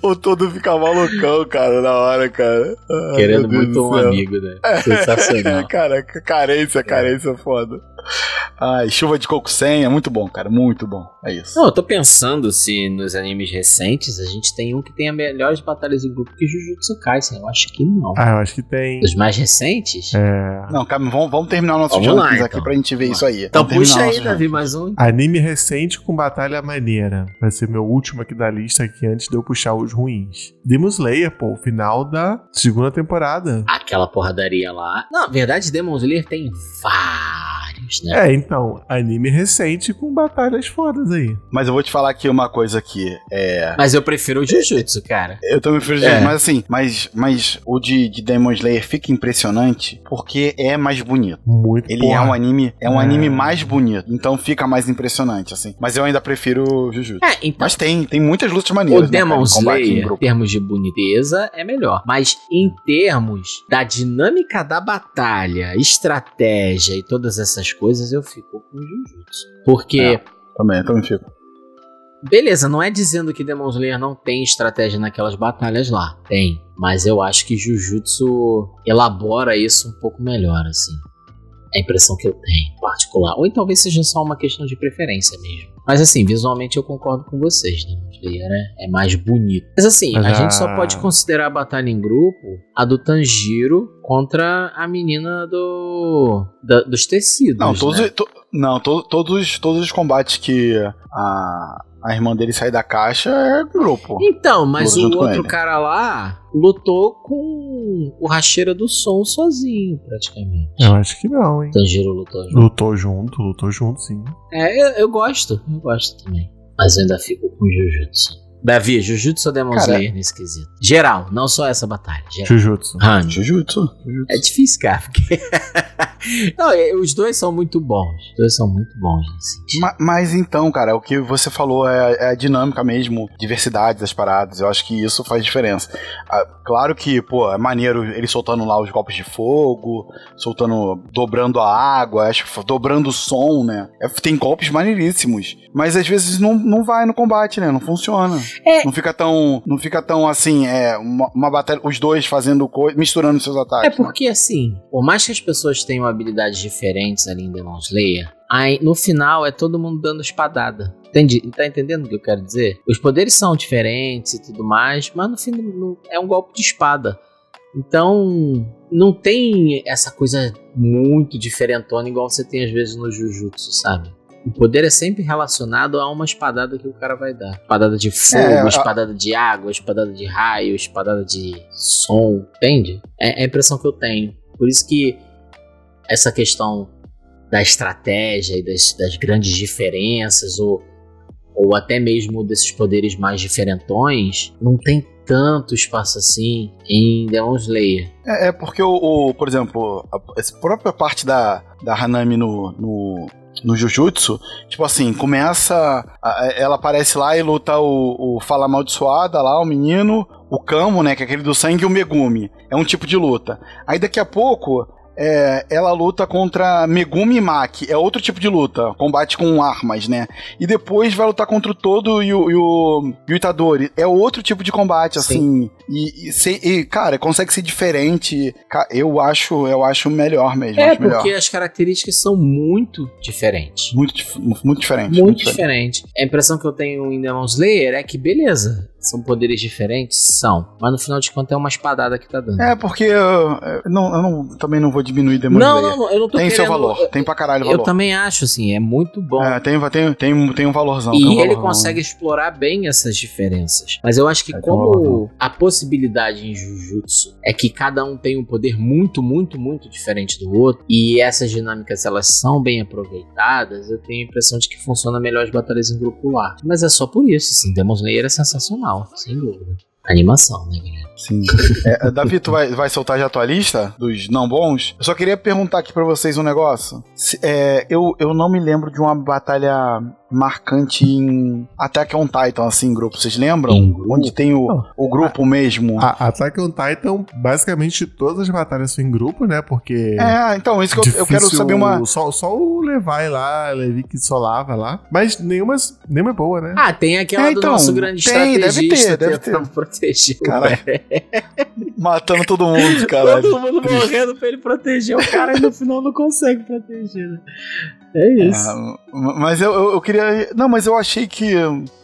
O todo fica malucão, cara, na hora, cara. Ai, Querendo muito um amigo, né? Sensacional. cara, carência, carência foda. Ai, chuva de coco sem é muito bom, cara, muito bom. É isso. Não, eu tô pensando se nos animes recentes a gente tem um que tenha melhores batalhas em grupo que Jujutsu Kaisen. Eu acho que não. Ah, eu acho que tem. Dos mais recentes? É, Não, calma, vamos, vamos terminar o nosso Vamos lá, então. aqui pra gente ver Vamos isso aí. Então Vamos puxa aí, Davi, mais um. Anime recente com batalha maneira. Vai ser meu último aqui da lista aqui antes de eu puxar os ruins. Demon Slayer, pô, final da segunda temporada. Aquela porradaria lá. Não, na verdade, Demon Slayer tem vários, né? É, então, anime recente com batalhas fodas aí. Mas eu vou te falar aqui uma coisa aqui. É. Mas eu prefiro o Jujutsu, cara. Eu também prefiro É. mas assim, mas, mas o de, de Demon Slayer fica impressionante porque é mais bonito. Muito Ele porra. é um anime, é um É. anime mais bonito, então fica mais impressionante assim. Mas eu ainda prefiro o Jujutsu. É, então. Mas tem, tem muitas lutas O maneiras, né, cara, Demon em combate em Slayer, em grupo. termos de boniteza, é melhor. Mas em termos da dinâmica da batalha, estratégia e todas essas coisas, eu fico com o Jujutsu. Porque, É. Também, também fico. beleza, não é dizendo que Demon Slayer não tem estratégia naquelas batalhas lá. Tem. Mas eu acho que Jujutsu elabora isso um pouco melhor, assim. É a impressão que eu tenho, em particular. Ou então talvez seja só uma questão de preferência mesmo. Mas assim, visualmente eu concordo com vocês, né? O Slayer é, é mais bonito. Mas assim, Mas a a- gente só pode considerar a batalha em grupo a do Tanjiro contra a menina do da- dos tecidos. Não, todos, né? to- não to- todos, todos os combates que a, a irmã dele sai da caixa é grupo. Então, mas o outro ele. cara lá lutou com o Racheira do Som sozinho, praticamente. Eu acho que não, hein? Tanjiro lutou junto. Lutou junto, lutou junto, sim. É, eu, eu gosto, eu gosto também. Mas eu ainda fico com Jujutsu. Davi, Jujutsu ou Demon Cara, Slayer nesse quesito? Geral, não só essa batalha. Geral. Jujutsu. Rami. Jujutsu. Jujutsu. É difícil, cara. Porque... não, é, os dois são muito bons. Os dois são muito bons nesse sentido. Ma- Mas, então, cara, o que você falou é, é a dinâmica mesmo, diversidade das paradas. Eu acho que isso faz diferença. Ah, claro que, pô, é maneiro ele soltando lá os golpes de fogo, soltando, dobrando a água, acho que dobrando o som, né? É, tem golpes maneiríssimos. Mas às vezes não, não vai no combate, né? Não funciona. É. Não fica tão. Não fica tão assim, é, uma, uma batalha, os dois fazendo coisa, misturando seus É ataques. né? porque assim, por mais que as pessoas tenham habilidades diferentes ali em Demon Slayer, aí no final é todo mundo dando espadada. Entendi? Tá entendendo o que eu quero dizer? Os poderes são diferentes e tudo mais, mas no fim no- é um golpe de espada. Então, não tem essa coisa muito diferentona igual você tem às vezes no Jujutsu, sabe? O poder é sempre relacionado a uma espadada que o cara vai dar. Espadada de fogo, É, a- espadada de água, espadada de raio, espadada de som, entende? É é a impressão que eu tenho. Por isso que essa questão da estratégia e das, das grandes diferenças, ou, ou até mesmo desses poderes mais diferentões, não tem tanto espaço assim em Demon Slayer. É, é porque o, o- por exemplo, a, essa própria parte da, da Hanami no, no, no Jujutsu, tipo assim, começa. ela aparece lá e luta o, o Fala Amaldiçoada lá, o menino, o Kamo, né? Que é aquele do sangue e o Megumi. É um tipo de luta. Aí daqui a pouco. É, ela luta contra Megumi Maki, é outro tipo de luta, combate com armas, né? E depois vai lutar contra o Todo e o, e o, e o Itadori, é outro tipo de combate, assim. E, e, cara, consegue ser diferente. Eu acho, eu acho melhor mesmo. É, acho melhor. porque as características são muito diferentes. Muito, muito diferente. Muito diferente. A impressão que eu tenho em Demon Slayer é que, beleza, são poderes diferentes? São. Mas no final de contas é uma espadada que tá dando. É, porque eu, eu não, eu não- também não vou diminuir Demon não, Slayer. não, não, eu não tô Tem seu querendo- valor, eu- tem pra caralho Eu valor. também acho, assim, é muito bom. É, tem, tem, tem, tem um valorzão. E um ele valorzão. consegue explorar bem essas diferenças. Mas eu acho que É, como a possibilidade em Jujutsu é que cada um tem um poder muito, muito, muito diferente do outro, e essas dinâmicas elas são bem aproveitadas, eu tenho a impressão de que funciona melhor as batalhas em grupo lá. Mas é só por isso, assim, Demon Slayer é sensacional, sem dúvida. Animação, né, galera? Sim. É, Davi, tu vai, vai soltar já a tua lista dos não bons? Eu só queria perguntar aqui pra vocês um negócio. Se- é, eu, eu não me lembro de uma batalha marcante em Attack on Titan, assim, em grupo. Vocês lembram? Onde tem o, Não. o grupo mesmo. A Attack on Titan, basicamente todas as batalhas são em grupo, né? Porque. É, então, isso que eu, eu quero saber uma. Só, só o Levi lá, Levi que solava lá. Mas nenhuma, nenhuma é boa, né? Ah, tem aquela É, do então, nosso grande tem, deve estrategista ter, deve tentando proteger velho. Matando todo mundo, caralho. Todo mundo morrendo pra ele proteger o cara e no final não consegue proteger, né? É isso. É, mas eu, eu, eu queria. Não, mas eu achei que,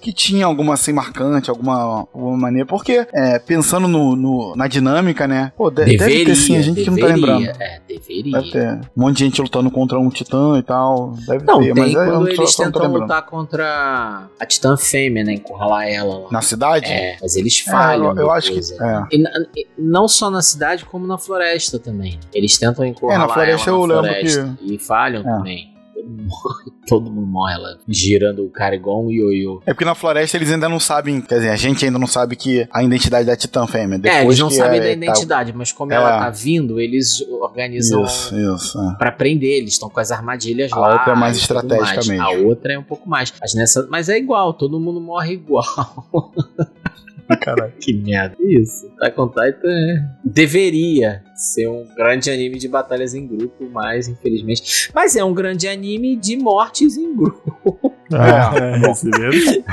que tinha alguma assim marcante, alguma, alguma maneira. Porque, é, pensando no, no- na dinâmica, né? Pô, de- deve ter sim, a gente que não tá deveria, lembrando. É, deveria. Deve ter. Um monte de gente lutando contra um titã e tal. Deve Não, ter, tem mas é, eu quando não tô- eles eu não tô tentam lembrando. lutar contra a Titã Fêmea, né? Encurralar ela lá. Na cidade? É, mas eles É, falham. eu, eu acho que. é. É. E não só na cidade, como na floresta também. Eles tentam encurralar É, na floresta ela eu na lembro floresta e falham É. também. Todo mundo morre, todo mundo morre lá, girando o cara igual um ioiô. É porque na floresta eles ainda não sabem. Quer dizer, a gente ainda não sabe que a identidade da Titã Fêmea. É, Depois eles não sabem é- da tá- identidade, mas como É. ela tá vindo, eles organizam Isso, isso. é. Pra prender, eles estão com as armadilhas A lá. outra é mais e estratégica mais. A outra é um pouco mais. Mas, nessa, mas é igual, todo mundo morre igual. Caralho. que merda. Isso. Attack on Titan é- deveria ser um grande anime de batalhas em grupo, mas infelizmente. Mas é um grande anime de mortes em grupo. Ah, é, esse mesmo.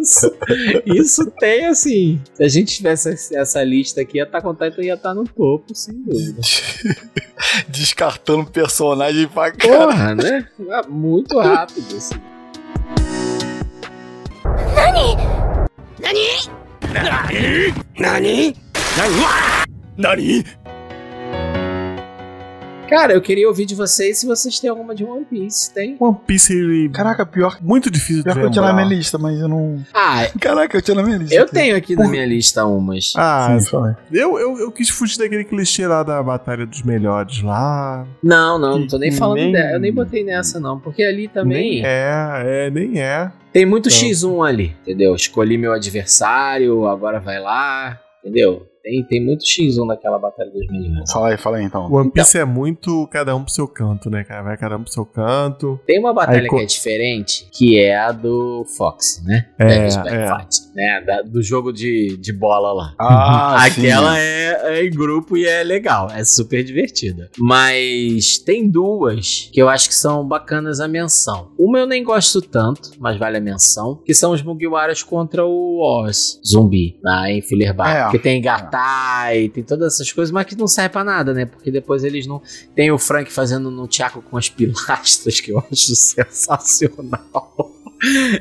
Isso, isso tem assim. Se a gente tivesse essa- lista aqui, Attack on Titan ia estar no topo, sem dúvida. Descartando personagem pra caralho. Porra, né? Muito rápido, assim. Cara, eu queria ouvir de vocês se vocês têm alguma de One Piece. Tem? One Piece Caraca, pior, muito difícil pior de que eu tinha na minha lista, mas eu não. Ah, Caraca, eu tinha na minha lista. eu aqui. tenho aqui na minha lista umas. Ah, Sim, fala aí. eu, eu, eu quis fugir daquele clichê lá da Batalha dos Melhores lá. Não, não, não tô nem falando nem- dela. Eu nem botei nessa, não. Porque ali também Nem é, é, nem é. Tem muito Então. X1 ali, entendeu? Escolhi meu adversário, agora vai lá, entendeu? Tem, tem muito X1 naquela batalha dos melhores. Fala aí, fala aí então. One Piece é muito cada um pro seu canto, né, cara? Vai cada um pro seu canto. Tem uma batalha Aí, co- que é diferente, que é a do Fox, né? É, é. Fight, né? Da- do jogo de, de bola lá. Ah, Aquela sim. é, é em grupo e é legal, é super divertida. Mas tem duas que eu acho que são bacanas a menção. Uma eu nem gosto tanto, mas vale a menção, que são os Mugiwaras contra o Oz, zumbi, na em Filler Bar. É. Que tem Gatai, tem todas essas coisas, mas que não serve pra nada, né? Porque depois eles não... Tem o Frank fazendo no Tiago com as pilastras, que eu acho sensacional.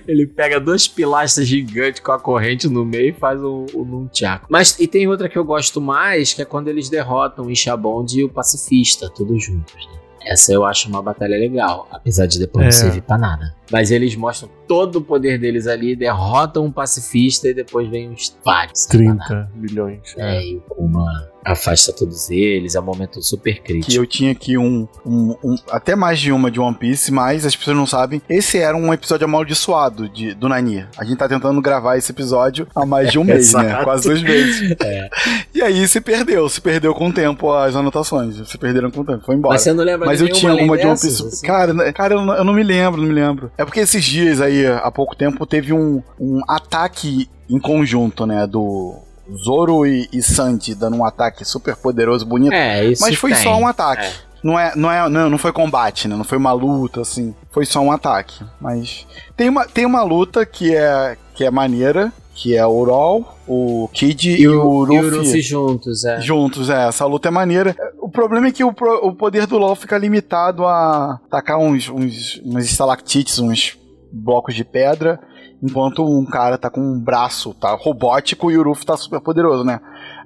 Ele pega duas pilastras gigantes com a corrente no meio e faz o, o nunchaku. Mas e tem outra que eu gosto mais, que é quando eles derrotam o Ishabond e o Pacifista, todos juntos. né? Essa eu acho uma batalha legal, apesar de depois não É. servir pra nada. Mas eles mostram todo o poder deles ali, derrotam um pacifista e depois vem uns vários. 30 milhões. É, e o Kuma afasta todos eles, é um momento super que crítico. eu tinha aqui um, um- um- até mais de uma de One Piece, mas as pessoas não sabem. Esse era um episódio amaldiçoado de, do Nani. A gente tá tentando gravar esse episódio há mais de um mês, né? Exato. Quase dois meses. É. E aí se perdeu, se perdeu com o tempo as anotações. Se perderam com o tempo, foi embora. Mas você não lembra Mas de eu tinha uma de One Piece. assim? Cara, né, cara eu, não, eu não me lembro, não me lembro. É porque esses dias aí, há pouco tempo, teve um, um ataque em conjunto, né? Do Zoro e, e Sanji dando um ataque super poderoso, bonito. É, isso Mas foi tem. só um ataque. É. Não é, não é, não, não foi combate, né? Não foi uma luta assim. Foi só um ataque. Mas tem uma, tem uma luta que é que é maneira, que é o Urol, o Kid e, E o o, e. Luffy juntos, é. Juntos, é, essa luta é maneira. O problema é que o, pro- o poder do LoL fica limitado a tacar uns, uns, umas estalactites, uns blocos de pedra, enquanto um cara tá com um braço, tá robótico e o Luffy tá super poderoso, né?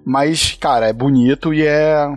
Mas, cara, é bonito e é.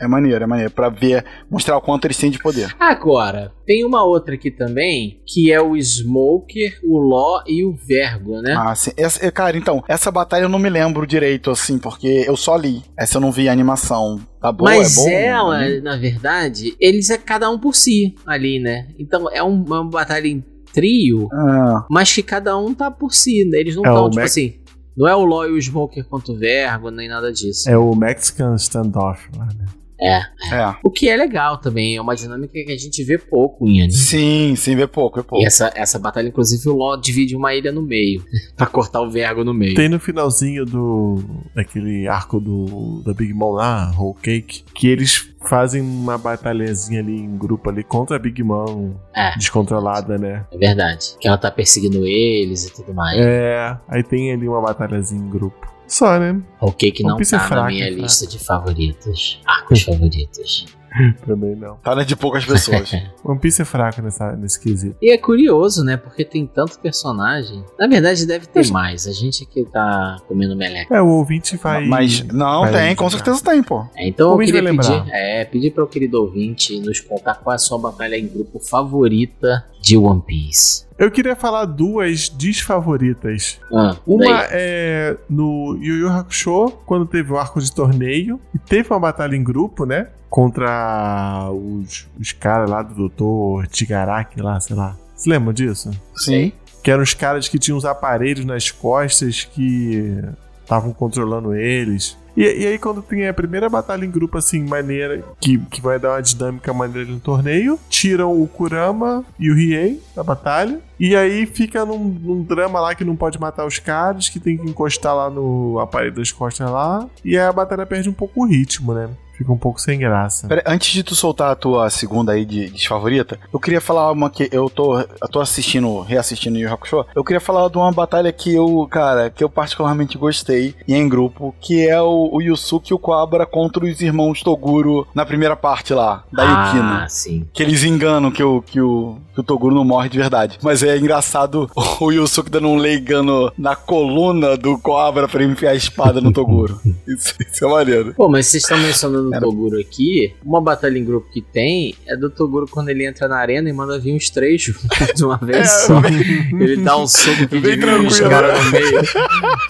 É maneiro, é maneiro. Pra ver, mostrar o quanto eles têm de poder. Agora, tem uma outra aqui também, que é o Smoker, o Law e o Vergo, né? Ah, sim. Essa, é, cara, então, essa batalha eu não me lembro direito, assim, porque eu só li. Essa eu não vi a animação. Tá boa, Mas é bom? ela, na verdade, eles é cada um por si ali, né? Então é um- uma batalha em trio, Ah, mas que cada um tá por si, né? Eles não É estão, o tipo Mac- assim. Não é o Law e o Smoker contra o Vergo, nem nada disso. É o Mexican Standoff lá, né? É. é. O que é legal também, é uma dinâmica que a gente vê pouco em anime. Sim, sim, vê pouco, vê pouco. E essa, essa batalha, inclusive, o Law divide uma ilha no meio. pra cortar o Vergo no meio. Tem no finalzinho do. daquele arco do. da Big Mom lá, Whole Cake, que eles fazem uma batalhazinha ali em grupo ali contra a Big Mom É. descontrolada, né? É verdade. Que ela tá perseguindo eles e tudo mais. É. Aí tem ali uma batalhazinha em grupo. Só, né? Ok, que não One Piece é tá na minha fraco. lista de favoritos. Arcos favoritos. Também não. Tá na de poucas pessoas. One Piece é fraco nessa, nesse quesito. E é curioso, né? Porque tem tanto personagem. Na verdade, deve ter mais. A gente que tá comendo meleca. É, o ouvinte vai. Mas não vai tem, com lembrar. certeza tem, pô. É, então O eu queria pedir, é, pedir para o querido ouvinte nos contar qual é a sua batalha em grupo favorita de One Piece. Eu queria falar duas desfavoritas. Ah, Uma é no Yu Yu Hakusho, quando teve o arco de torneio, e teve uma batalha em grupo, né? Contra os, os caras lá do Dr. Tigaraki lá, sei lá. Você lembra disso? Sim. Que eram os caras que tinham os aparelhos nas costas que estavam controlando eles. E, e aí, quando tem a primeira batalha em grupo, assim, maneira, que, que vai dar uma dinâmica maneira no torneio, tiram o Kurama e o Riei da batalha. E aí fica num, num drama lá que não pode matar os caras, que tem que encostar lá no aparelho das costas lá. E aí a batalha perde um pouco o ritmo, né? Fica um pouco sem graça. Pera, antes de tu soltar a tua segunda aí de, de favorita, eu queria falar uma que eu tô, eu tô assistindo, reassistindo Yu Yu Hakusho. Eu queria falar de uma batalha que eu, cara, que eu particularmente gostei e é em grupo, que é o, o Yusuke e o Kuwabara contra os irmãos Toguro na primeira parte lá, da Yukino. Ah, sim. Que eles enganam que o, que, o, que o Toguro não morre de verdade. Mas é engraçado o Yusuke dando um leigano na coluna do Kuwabara pra enfiar a espada no Toguro. Isso, isso é maneiro. Pô, mas vocês estão mencionando o Era- Toguro aqui. Uma batalha em grupo que tem é do Toguro quando ele entra na arena e manda vir uns três de uma vez É, só. Ele dá um soco que Bem tranquilo. caras no meio.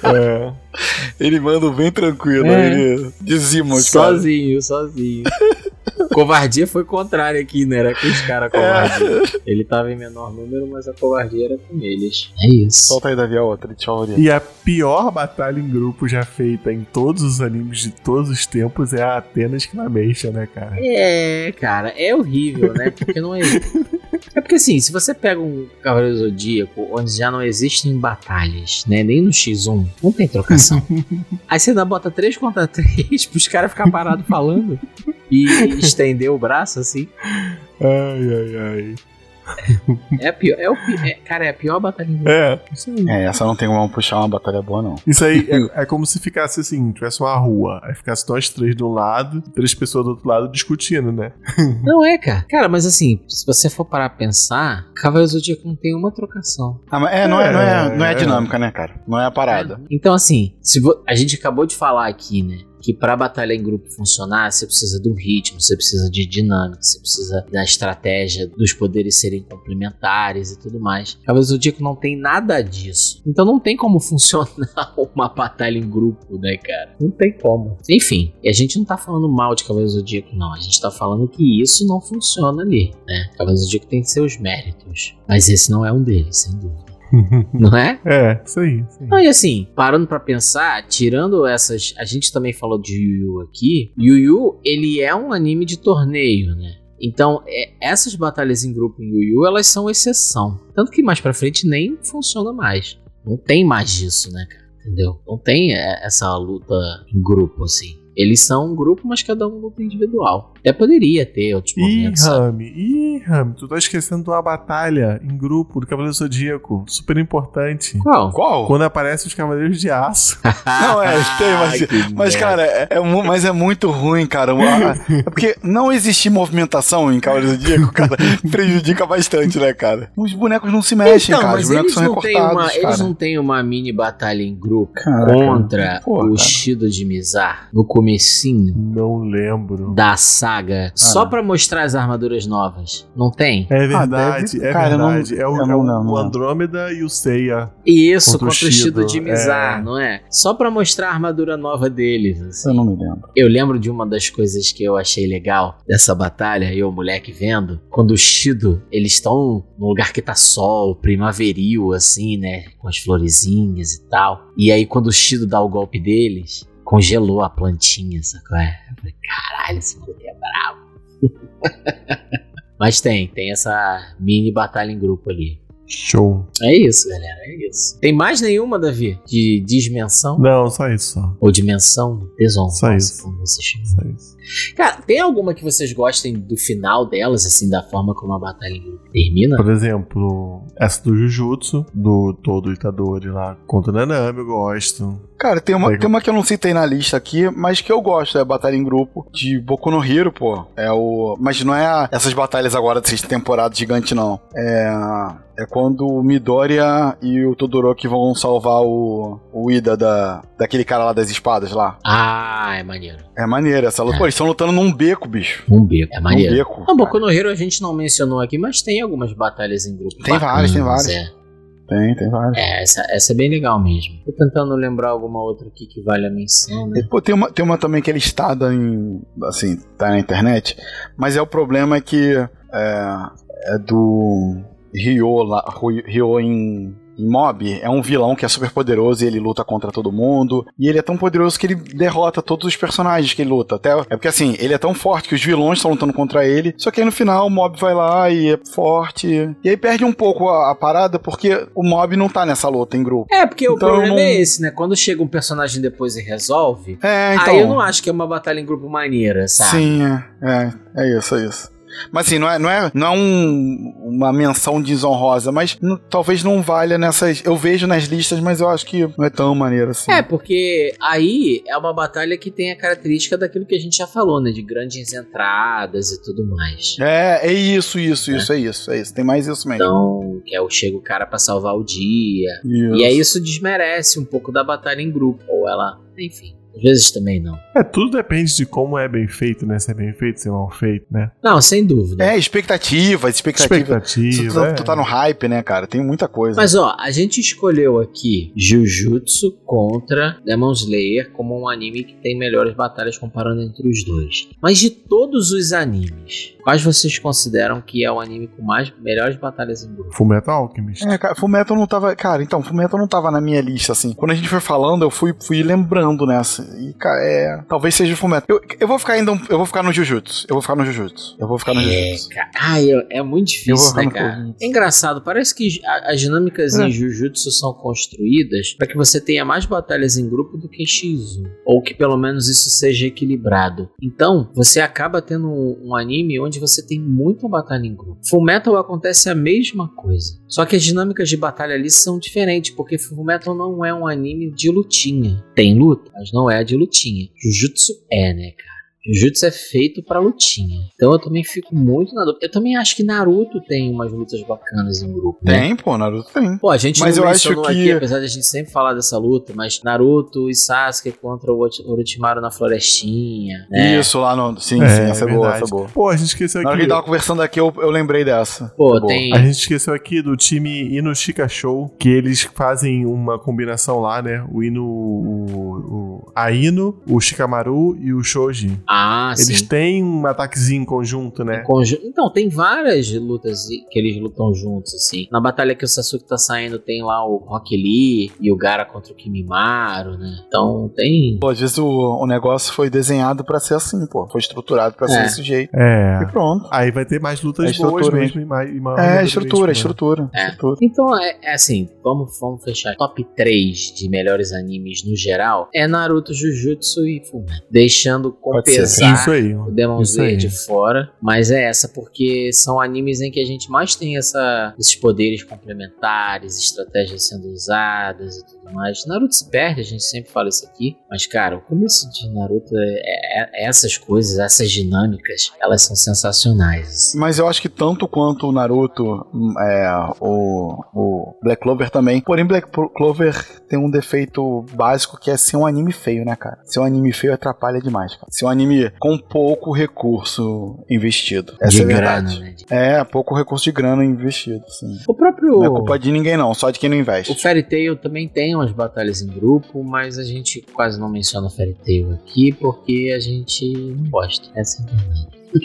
É. Ele manda bem tranquilo, É. ele dizima. Sozinho, sozinho. Covardia foi contrário aqui, né? Era com os caras É. covardia. Ele tava em menor número, mas a covardia era com eles. É isso. Solta aí, Davi, a outra de favorito. E a pior batalha em grupo já feita em todos os animes de todos os tempos é a Atenas Clamation, né, cara? É, cara, é horrível, né? Porque não é. É porque assim, se você pega um Cavaleiro Zodíaco onde já não existem batalhas, né? Nem no X1, não tem trocação. Aí você ainda bota 3 contra 3 pros caras ficar parados falando e estender o braço assim. Ai, ai, ai. É a pior. É o, é- cara, é a pior batalha grupo. É, isso aí. É, essa não tem como puxar uma batalha boa, não. Isso aí é, é como se ficasse assim, tivesse uma rua, aí ficasse nós três de um lado, três pessoas do outro lado discutindo, né? Não é, cara. Cara, mas assim, se você for parar a pensar, Cavaleiro Zodíaco não tem uma trocação. Ah, mas é, não é, não é, não é É. a dinâmica, né, cara? Não é a parada. Então, assim, se vo- a gente acabou de falar aqui, né? Que pra batalha em grupo funcionar, você precisa do ritmo, você precisa de dinâmica, você precisa da estratégia, dos poderes serem complementares e tudo mais. Cavaleiros do Zodíaco não tem nada disso. Então não tem como funcionar uma batalha em grupo, né, cara? Não tem como. Enfim, e a gente não tá falando mal de Cavaleiros do Zodíaco, não. A gente tá falando que isso não funciona ali, né? Cavaleiros do Zodíaco tem seus méritos, mas esse não é um deles, sem dúvida. não é? É, isso aí. Isso aí. Não, e assim, parando pra pensar, tirando essas. A gente também falou de Yu Yu aqui. Yu Yu, ele é um anime de torneio, né? Então, é- essas batalhas em grupo em Yu Yu, elas são exceção. Tanto que mais pra frente nem funciona mais. Não tem mais disso, né, cara? Entendeu? Não tem é, essa luta em grupo, assim. Eles são um grupo, mas cada um luta individual. Até poderia ter outros Ih, momentos. sabe? Rami, ih, Rami, tu tá esquecendo de uma batalha em grupo do Cavaleiro Zodíaco. Super importante. Qual? Qual? Quando aparecem os Cavaleiros de Aço. Não, é, tem, mas, que mas cara, é, é mas é muito ruim, cara. Ah, É porque não existir movimentação em Cavaleiro do Zodíaco, cara, prejudica bastante, né, cara? Os bonecos não se mexem, Então, cara. mas Os bonecos eles são não, têm recortados, uma, cara. eles não têm uma mini batalha em grupo Caraca, contra pô, o cara. Shido de Mizar no comecinho Não lembro. da saga só pra mostrar as armaduras novas. Não tem? É Ah, verdade, deve- é cara, eu não- verdade. é o, é não o- não. Andrômeda e o Seiya. Isso, Contra o contra o Shido Shido, de Mizar, é. não é? Só pra mostrar a armadura nova deles. assim. Eu não me lembro. Eu lembro de uma das coisas que eu achei legal dessa batalha, eu, moleque, vendo, quando o Shido, eles estão num lugar que tá sol, primaveril, assim, né? Com as florezinhas e tal. E aí, quando o Shido dá o golpe deles, congelou a plantinha, sacou? É? Eu falei, caralho, esse maluco brabo. Mas tem, tem essa mini batalha em grupo ali. Show. É isso, galera, é isso. Tem mais nenhuma, Davi? De dimensão? Não, só isso, só. Ou dimensão? Desonra. Só isso. como você chama. Só isso. Cara, tem alguma que vocês gostem do final delas, assim, da forma como a batalha em grupo termina? Por exemplo, essa do Jujutsu, do Todo Itadori lá contra o Nanami, eu gosto. Cara, tem uma, tem uma que eu não citei na lista aqui, mas que eu gosto, é a Batalha em Grupo de Boku no Hero, pô. É o. Mas não é a- essas batalhas agora de sexta temporada gigante, não. É. É quando o Midoriya e o Todoroki vão salvar o, o Ida da, daquele cara lá das espadas lá. Ah, é maneiro. É maneiro essa luta. Pô, eles estão lutando num beco, bicho. Um beco, é Num maneiro. beco. Não, Boku no Hero a gente não mencionou aqui, mas tem algumas batalhas em grupo. Tem várias, tem várias. É, Tem, tem vários. É, essa, essa é bem legal mesmo. Tô tentando lembrar alguma outra aqui que vale a menção, né? E, Pô, tem uma, tem uma também que é listada em. Assim, tá na internet. Mas é o problema é que. É, é do. Ryo lá. Ryo em. Mob é um vilão que é super poderoso e ele luta contra todo mundo. E ele é tão poderoso que ele derrota todos os personagens que ele luta. Até, é porque assim, ele é tão forte que os vilões estão lutando contra ele. Só que aí no final o Mob vai lá e é forte. E aí perde um pouco a, a parada porque o Mob não tá nessa luta em grupo. É, porque o Então, problema não- é esse, né? Quando chega um personagem depois e resolve, É, então. aí eu não acho que é uma batalha em grupo maneira, sabe? Sim, é, é, é isso, é isso. Mas assim, não é, não é, não é um- uma menção desonrosa, mas talvez não valha nessas. Eu vejo nas listas, mas eu acho que não é tão maneiro assim. É, porque aí é uma batalha que tem a característica daquilo que a gente já falou, né? De grandes entradas e tudo mais. É, é isso, isso, isso, é isso, é isso. Tem mais isso mesmo. Então, que é o chega o cara pra salvar o dia. Isso. E aí isso desmerece um pouco da batalha em grupo. Ou ela, enfim, às vezes também não. É, tudo depende de como é bem feito, né? Se é bem feito, se é mal feito, né? Não, sem dúvida. É, expectativa, expectativa. Expectativa. Tu, é. tu tá no hype, né, cara? Tem muita coisa. Mas ó, a gente escolheu aqui Jujutsu contra Demon Slayer como um anime que tem melhores batalhas comparando entre os dois. Mas de todos os animes, quais vocês consideram que é o anime com mais melhores batalhas em grupo? Fullmetal Alchemist. É, cara, Fullmetal não tava. Cara, então, Fullmetal não tava na minha lista, assim. Quando a gente foi falando, eu fui, fui lembrando nessa. E, cara, é. Talvez seja o Fullmetal. Eu, eu vou ficar ainda. um- Eu vou ficar no Jujutsu. Eu vou ficar no Jujutsu. Eu vou ficar no É, Jujutsu. cara. Ai, é, é muito Eu vou difícil, né, cara? Jujutsu. É engraçado, parece que a- as dinâmicas É. em Jujutsu são construídas para que você tenha mais batalhas em grupo do que X1. Ou que pelo menos isso seja equilibrado. Então, você acaba tendo um, um anime onde você tem muita batalha em grupo. Fullmetal acontece a mesma coisa. Só que as dinâmicas de batalha ali são diferentes, porque Fullmetal não é um anime de lutinha. Tem luta, mas não é de lutinha. Jujutsu é, né, cara? Jujutsu é feito pra lutinha. Então eu também fico muito na dúvida. Eu também acho que Naruto tem umas lutas bacanas em grupo, né? Tem, pô, Naruto tem. Pô, a gente Mas não eu acho que- aqui, apesar de a gente sempre falar dessa luta, mas Naruto e Sasuke contra o Orochi- Orochimaru na florestinha, né? Isso lá no. Sim, É, sim, essa é, boa, verdade. essa é boa. Pô, a gente esqueceu Na hora que aqui. tava conversando aqui, eu, eu lembrei dessa. Pô, Boa. tem... A gente esqueceu aqui do time Ino Chica Show, que eles fazem uma combinação lá, né? O Ino, o, o a Ino, o Shikamaru e o Shoji. Ah, Eles sim. têm um ataquezinho em conjunto, né? Conju- Então, tem várias lutas que eles lutam juntos, assim. Na batalha que o Sasuke tá saindo, tem lá o Rock Lee e o Gara contra o Kimimaru, né? Então, tem... Pô, às vezes o, o negócio foi desenhado pra ser assim, pô. Foi estruturado pra ser É. desse jeito. É. E pronto. Aí vai ter mais lutas É boas estrutura, mesmo. E mais, e maior É, estrutura, né? estrutura. É. estrutura. Então, é, é assim, vamos, vamos fechar. Top 3 de melhores animes no geral é Naruto, Jujutsu e Fullmetal. Deixando com Pode ser. Isso aí. o Demon Isso aí. Slayer de fora, mas é essa porque são animes em que a gente mais tem essa, esses poderes complementares, estratégias sendo usadas e tudo mais. Naruto se perde, a gente sempre fala isso aqui, mas cara, o começo de Naruto é, é- essas coisas, essas dinâmicas, elas são sensacionais. Mas eu acho que tanto quanto o Naruto, hum, é, o, o Black Clover também. Porém, Black Clover tem um defeito básico que é ser um anime feio, né, cara? Ser um anime feio atrapalha demais, cara. Ser um anime com pouco recurso investido. Essa de é a grana, verdade. né? É, pouco recurso de grana investido, sim. O próprio Não é culpa de ninguém, não, só de quem não investe. O Fairy Tail também tem umas batalhas em grupo, mas a gente quase não menciona o Fairy Tail aqui porque a gente não gosta. Essa é a verdade.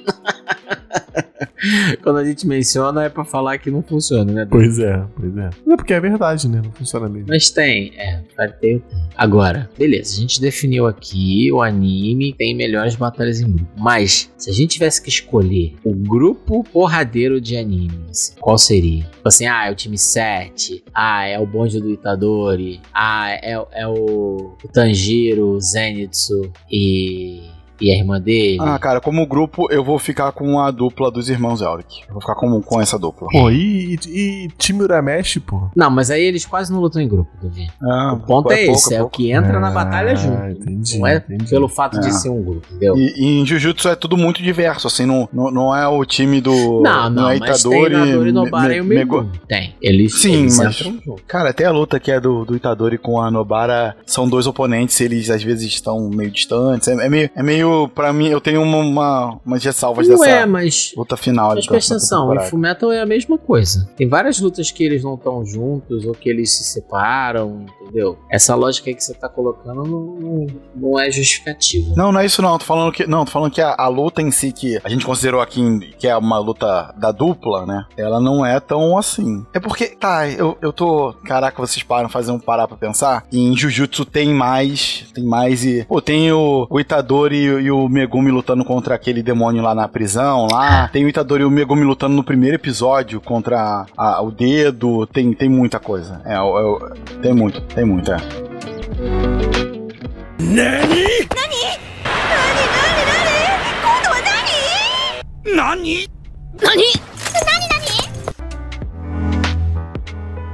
Quando a gente menciona é pra falar que não funciona, né? Pois é, pois é. Não é porque é verdade, né? Não funciona mesmo. Mas tem, é, Tail tem. Agora, beleza, a gente definiu aqui o anime tem melhores batalhas em grupo. Mas, se a gente tivesse que escolher o grupo porradeiro de animes, qual seria? Tipo assim, ah, é o time 7, ah, é o bonde do Itadori, ah, é, é o, o Tanjiro, o Zenitsu e, e a irmã dele. Ah, cara, como grupo, eu vou ficar com a dupla dos irmãos Elric. Eu vou ficar com, com essa dupla. Pô, e, e, e time Urameshi, pô? Não, mas aí eles quase não lutam em grupo, Davi. Ah, O ponto é, pouco, esse, é, o pouco. que entra na Ah, batalha junto. entendi, não é entendi. pelo fato É. de ser um grupo, entendeu? E, e em Jujutsu é tudo muito diverso, assim, não, não, não é o time do. Não, não, é mas tem Itadori, Nadori, Nobara Me- e o Me- Megumi. Tem. Eles, Sim, eles mas- entram junto. Cara, até a luta que é do, do Itadori com a Nobara são dois oponentes, eles às vezes estão meio distantes. É, é meio, é meio. Pra mim, eu tenho uma, uma, umas ressalvas Não dessa é, mas... luta final. Mas presta da atenção, em. Fullmetal é a mesma coisa. Tem várias lutas que eles não estão juntos ou que eles se separam, entendeu? Essa lógica aí que você tá colocando não, não, não é justificativa. Não, não é isso não. Tô falando que. Não, tô falando que a, a luta em si, que a gente considerou aqui em- que é uma luta da dupla, né? Ela não é tão assim. É porque, tá, eu, eu tô. Caraca, vocês param fazer um parar pra pensar. E em Jujutsu tem mais. Tem mais e. Pô, tem o, o Itadori e, o- Megumi lutando contra aquele demônio lá na prisão lá. Tem o Itadori e o Megumi lutando no primeiro episódio contra a- o dedo. Tem, tem muita coisa. É, é o- tem muito, tem muito, é.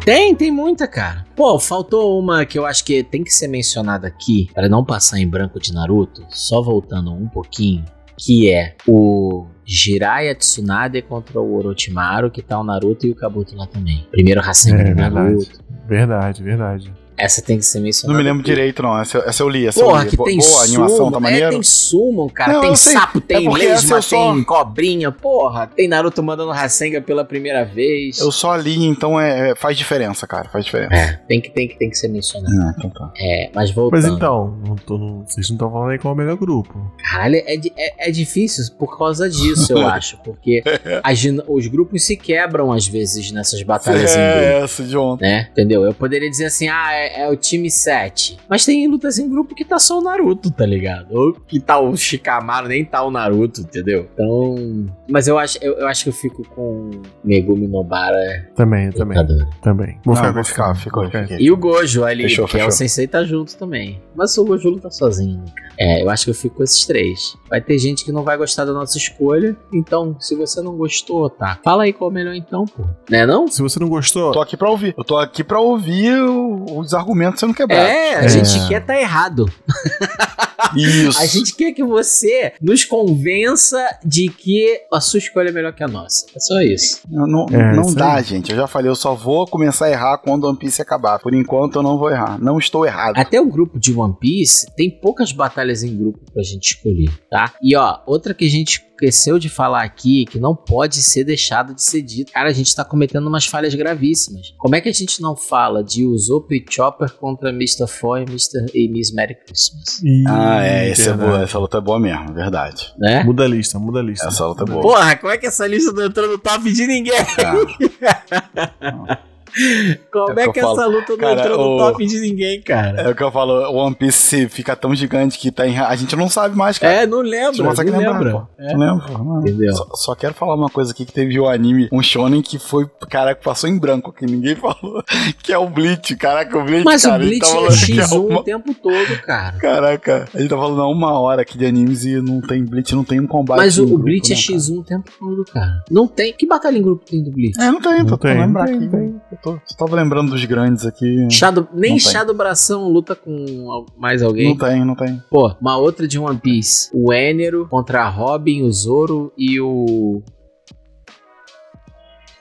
Tem, tem muita, cara. Pô, faltou uma que eu acho que tem que ser mencionada aqui, para não passar em branco de Naruto, só voltando um pouquinho, que é o Jiraiya Tsunade contra o Orochimaru, que tá o Naruto e o Kabuto lá também. Primeiro Rasengan É, do. Naruto. Verdade, verdade. Essa tem que ser Não mencionada. me lembro aqui. direito, não. Essa, essa eu li, essa eu Porra, li. que tem Boa, a animação tá é, maneiro. tem summon, cara. Não, tem eu sei. sapo, tem É lesma, eu só- tem cobrinha, porra. Tem Naruto mandando Rasengan pela primeira vez. Eu só li, então é, é- faz diferença, cara. Faz diferença. É, tem que, tem que, tem que ser mencionado. Ah, então tá. É, mas voltando. Mas então, não tô, não- vocês não estão falando aí qual é o melhor grupo. Caralho, é, é, é difícil por causa disso, eu acho. Porque as os grupos se quebram às vezes nessas batalhas em grupo. É essa de ontem. Né? Entendeu? Eu poderia dizer assim, ah, é, é o time 7. Mas tem lutas em grupo que tá só o Naruto, tá ligado? Ou que tá o Shikamaru, nem tá o Naruto, entendeu? Então. Mas eu acho, eu, eu acho que eu fico com Megumi Nobara Também, e também, também. Não, com vou esse ficar, ficou, vou ficar. fiquei. E o Gojo ali, Fechou, que é o fechou. Sensei tá junto também. Mas o Gojo luta sozinho, né, cara? É, eu acho que eu fico com esses três. Vai ter gente que não vai gostar da nossa escolha. Então, se você não gostou, tá? Fala aí qual é o melhor então, pô. Né não? Se você não gostou, Eu tô aqui pra ouvir. Eu tô aqui pra ouvir o- os argumentos sendo quebrados. É, a É. gente quer tá errado. Isso. A gente quer que você nos convença de que a sua escolha é melhor que a nossa. É só isso. Não, não, É, não isso dá, aí. gente. Eu já falei, eu só vou começar a errar quando One Piece acabar. Por enquanto eu não vou errar. Não estou errado. Até o grupo de One Piece tem poucas batalhas em grupo pra gente escolher, tá? E ó, outra que a gente esqueceu de falar aqui, que não pode ser deixado de ser dito. Cara, a gente tá cometendo umas falhas gravíssimas. Como é que a gente não fala de Usopp e Chopper contra Mr. Foy e, Mr. e Miss Merry Christmas? Ih, Ah, é, esse é verdade. boa, essa luta é boa mesmo, verdade. Né? Muda a lista, muda a lista. Essa luta é boa. Porra, como é que essa lista não entrou no top de ninguém? Como É é, que essa falo. luta não Cara, entrou no o- top de ninguém, cara? É o que eu falo, o One Piece fica tão gigante que tá em... a gente não sabe mais, cara. É, não lembra, não não consegue lembrar, lembra. É. Não lembro. não. Entendeu? Só, só quero falar uma coisa aqui que teve um anime, um shonen que foi, caraca, passou em branco, que ninguém falou, que é o Bleach. Caraca, o Bleach, Mas cara, o Bleach tá é falando que é X1 uma- o tempo todo, cara. Caraca, a gente tá falando há uma hora aqui de animes e não tem Bleach, não tem um combate Mas o, grupo, Bleach é né, cara? X1 o tempo todo, cara. Não tem. Que batalha em grupo tem do Bleach? É, não tem, Não tô, tem, lembrar não aqui. tem, tô, só tava lembrando dos grandes aqui. Chá do- nem Não tem. Do Bração luta com mais alguém. Não tem, não tem. Pô, uma outra de One Piece. O Enero contra a Robin, o Zoro e o,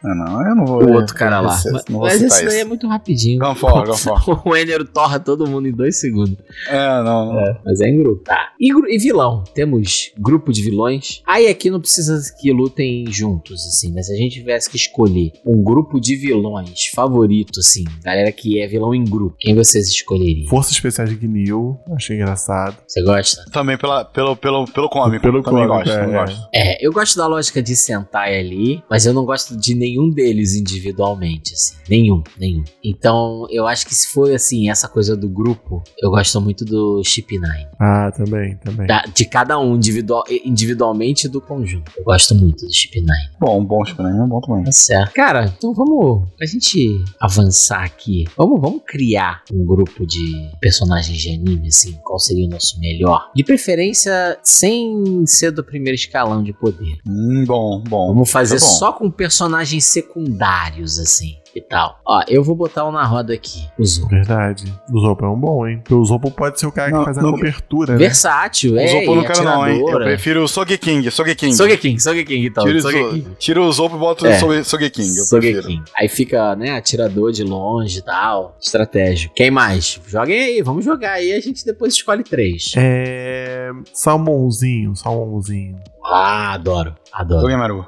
Ah, não, eu não vou. o outro cara lá. Esse- Mas, mas esse daí é isso. muito rapidinho. Ganfor, Ganfor. o Enero torra todo mundo em dois segundos. É, não. não. Mas é em grupo. Tá. E, e vilão? Temos grupo de vilões. Aí aqui não precisa que lutem juntos, assim. Mas se a gente tivesse que escolher um grupo de vilões favorito, assim, galera que é vilão em grupo, quem vocês escolheriam? Forças Especiais de Gnil, achei engraçado. Você gosta? Também pela, pelo, pelo, pelo cômico. Pelo também cômico, gosto, é, é. gosto. É, eu gosto da lógica de Sentai ali, mas eu não gosto de nenhum deles individualmente, assim. Nenhum, nenhum. Então, eu acho que se for, assim, essa coisa do grupo, eu gosto muito do Chip 9. Ah, também, também. Da- de cada um individual, individualmente e do conjunto. Eu gosto muito do Chip 9. Bom, bom, Superman é bom também. Tá certo. Cara, então vamos. Pra gente avançar aqui, vamos, vamos criar um grupo de personagens de anime, assim. Qual seria o nosso melhor? De preferência, sem ser do primeiro escalão de poder. Hum, bom, bom. Vamos fazer Tá bom. só com personagens secundários, assim. E tal. Ó, eu vou botar um na roda aqui. O Zoro. Verdade. O Zopo é um bom, hein? Porque o Zopo pode ser o cara Não, que faz a não- cobertura, né? Versátil, O é. Zopo eu não e quero não, hein? Eu atiradora. prefiro o Sogeking, Sogeking. Sogeking, Sogeking então. Tira, o Sogeking. Tira o Zopo e bota É. o Soge- Sogeking. Eu prefiro. Sogeking. Aí fica, né, atirador de longe e tal. Estratégia. Quem mais? Joguem aí, vamos jogar aí. A gente depois escolhe três. É. Salmãozinho, salmãozinho. Ah, adoro. Adoro. Sogemaru.